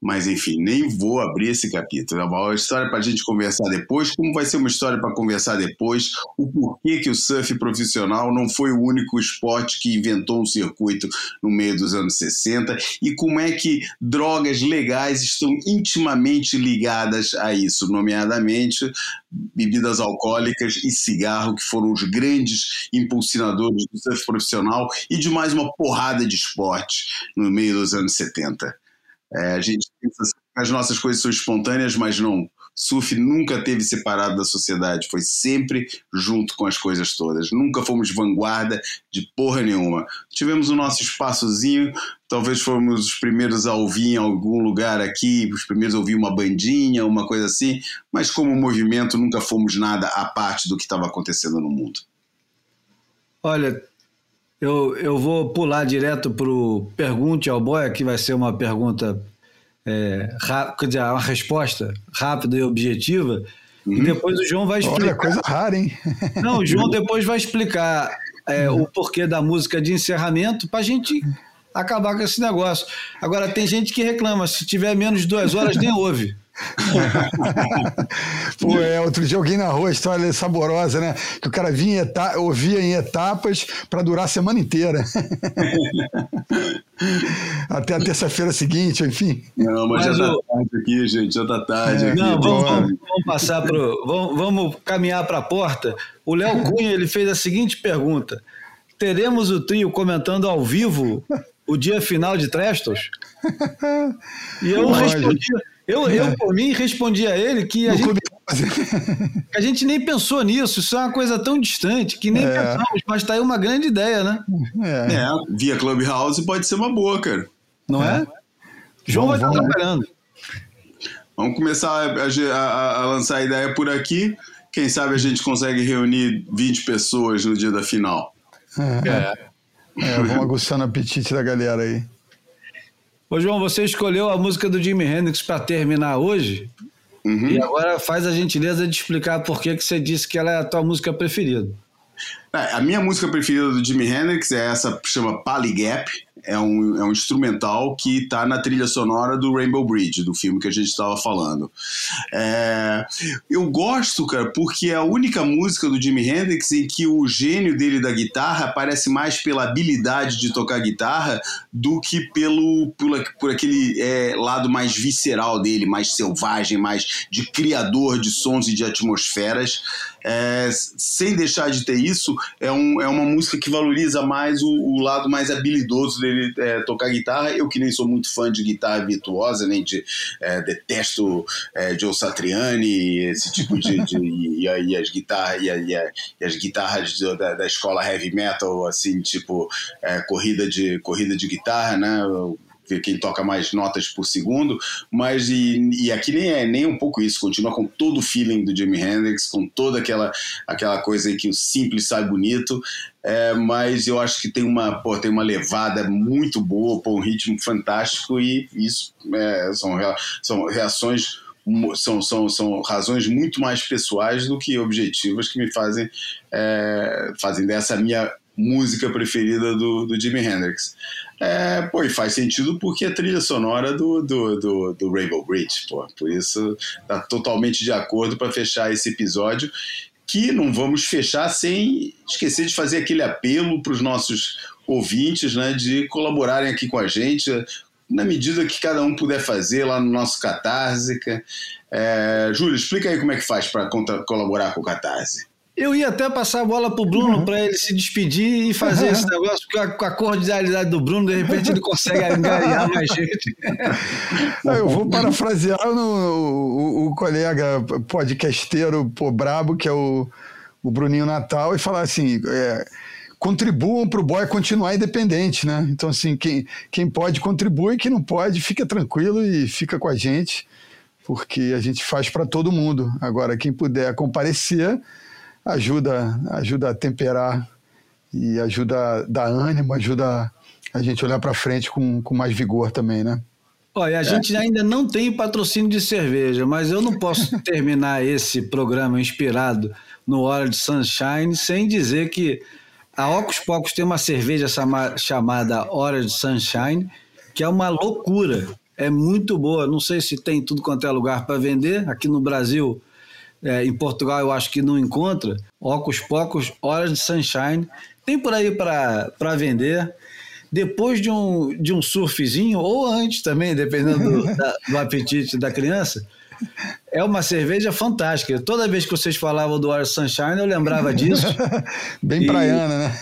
Mas, enfim, nem vou abrir esse capítulo. É uma história para a gente conversar depois. Como vai ser uma história para conversar depois? O porquê que o surf profissional não foi o único esporte que inventou um circuito no meio dos anos 60 e como é que drogas legais estão intimamente ligadas a isso, nomeadamente bebidas alcoólicas e cigarro, que foram os grandes impulsionadores do surf profissional e de mais uma porrada de esportes no meio dos anos 70. É, a gente pensa assim, as nossas coisas são espontâneas, mas não. Surf nunca teve separado da sociedade, foi sempre junto com as coisas todas. Nunca fomos vanguarda de porra nenhuma. Tivemos o nosso espaçozinho, talvez fomos os primeiros a ouvir em algum lugar aqui, os primeiros a ouvir uma bandinha, uma coisa assim, mas como movimento nunca fomos nada à parte do que estava acontecendo no mundo. Olha, eu, eu vou pular direto para o Pergunte ao Boia, que vai ser uma pergunta, é, quer dizer, uma resposta rápida e objetiva. Uhum. E depois o João vai explicar. Olha, coisa rara, hein? Não, o João depois vai explicar é, uhum. o porquê da música de encerramento para a gente acabar com esse negócio. Agora, tem gente que reclama, se tiver menos de duas horas, nem ouve. Pô, é, outro dia alguém narrou a história saborosa, né? Que o cara vinha eta ouvia em etapas para durar a semana inteira. Até a terça-feira seguinte, enfim. Não, mas, mas já tá o... tarde aqui, gente, já tá tarde é, aqui. Não, vamos, vamos, vamos, passar pro. Vamos, vamos caminhar para a porta. O Léo Cunha ele fez a seguinte pergunta: teremos o trio comentando ao vivo o dia final de Trestos? E eu respondi. Eu, eu, por mim, respondi a ele que a gente. Clube a gente nem pensou nisso, isso é uma coisa tão distante que nem é. pensamos, mas tá aí uma grande ideia, né? É. é, via Clubhouse pode ser uma boa, cara. Não é? é? João vai estar trabalhando. Vamos começar a, a, a, lançar a ideia por aqui. Quem sabe a gente consegue reunir 20 pessoas no dia da final. É, é. é vamos aguçando o apetite da galera aí. Ô, João, você escolheu a música do Jimi Hendrix para terminar hoje. Uhum. E agora faz a gentileza de explicar por que, que você disse que ela é a tua música preferida. É, a minha música preferida do Jimi Hendrix é essa que chama Gap é um, é um instrumental que está na trilha sonora do Rainbow Bridge, do filme que a gente estava falando. É, eu gosto, cara, porque é a única música do Jimi Hendrix em que o gênio dele da guitarra aparece mais pela habilidade de tocar guitarra do que pelo, por, por aquele é, lado mais visceral dele, mais selvagem, mais de criador de sons e de atmosferas. É, sem deixar de ter isso, é, um, é uma música que valoriza mais o, o lado mais habilidoso dele é, tocar guitarra. Eu que nem sou muito fã de guitarra virtuosa, nem de é, detesto é, Joe Satriani, esse tipo de, de e, e, as guitarras e, e, as guitarras da, da, escola heavy metal, assim tipo é, corrida de corrida de guitarra, né? Quem toca mais notas por segundo, mas e, e, aqui nem é nem um pouco isso, continua com todo o feeling do Jimi Hendrix, com toda aquela, aquela coisa em que o simples sai bonito, é, mas eu acho que tem uma, pô, tem uma levada muito boa, pô, um ritmo fantástico e isso é, são, são reações são, são, são razões muito mais pessoais do que objetivas que me fazem é, fazem dessa minha música preferida do, do Jimi Hendrix. É, pô, e faz sentido porque é trilha sonora do, do, do, do Rainbow Bridge, pô. Por isso tá totalmente de acordo para fechar esse episódio. Que não vamos fechar sem esquecer de fazer aquele apelo para os nossos ouvintes, né, de colaborarem aqui com a gente, na medida que cada um puder fazer lá no nosso Catarse. É, Júlio, explica aí como é que faz para colaborar com o Catarse. Eu ia até passar a bola pro Bruno uhum. para ele se despedir e fazer uhum. esse negócio, porque com a cordialidade do Bruno, de repente ele consegue angariar mais gente. eu vou parafrasear no, o, o, colega podcasteiro pô, brabo, que é o, o Bruninho Natal, e falar assim. É, contribuam para o boy continuar independente, né? Então, assim, quem, quem pode contribui, quem não pode, fica tranquilo e fica com a gente, porque a gente faz para todo mundo. Agora, quem puder comparecer, ajuda, ajuda a temperar e ajuda a dar ânimo, ajuda a gente olhar para frente com, com mais vigor também, né? Olha, a é. gente ainda não tem patrocínio de cerveja, mas eu não posso terminar esse programa inspirado no Hora de Sunshine sem dizer que a Ocus Pocos tem uma cerveja chamada Hora de Sunshine, que é uma loucura. É muito boa. Não sei se tem tudo quanto é lugar para vender. Aqui no Brasil é, em Portugal eu acho que não encontra. Ocos Pocos, Horas de Sunshine. Tem por aí para vender. Depois de um, de um surfzinho, ou antes também, dependendo do, da, do apetite da criança, é uma cerveja fantástica. Toda vez que vocês falavam do Orange Sunshine, eu lembrava disso. Bem e... praiana, né?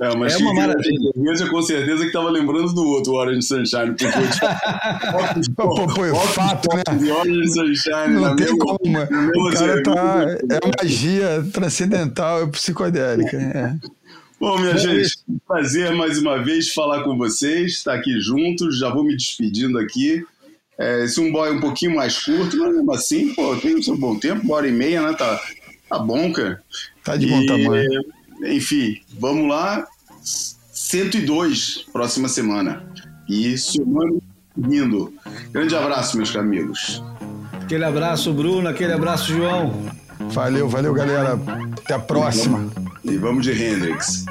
É, mas é uma maravilha. cerveja com certeza que estava lembrando do outro Orange Sunshine. Porque eu, pô, pô, pô, fato, né? Orange Sunshine. Não tem mesma, como. O cara tá... É magia transcendental, é psicodélica. É. Bom, minha gente, prazer mais uma vez falar com vocês, estar aqui juntos. Já vou me despedindo aqui. É, esse um boy um pouquinho mais curto, mas mesmo assim, pô, tem o seu bom tempo, uma hora e meia, né? Tá, tá bom, cara. Tá de bom tamanho. Enfim, vamos lá. 102, próxima semana. E somando lindo. Grande abraço, meus amigos. Aquele abraço, Bruno. Aquele abraço, João. Valeu, valeu, galera. Até a próxima. E vamos de Hendrix.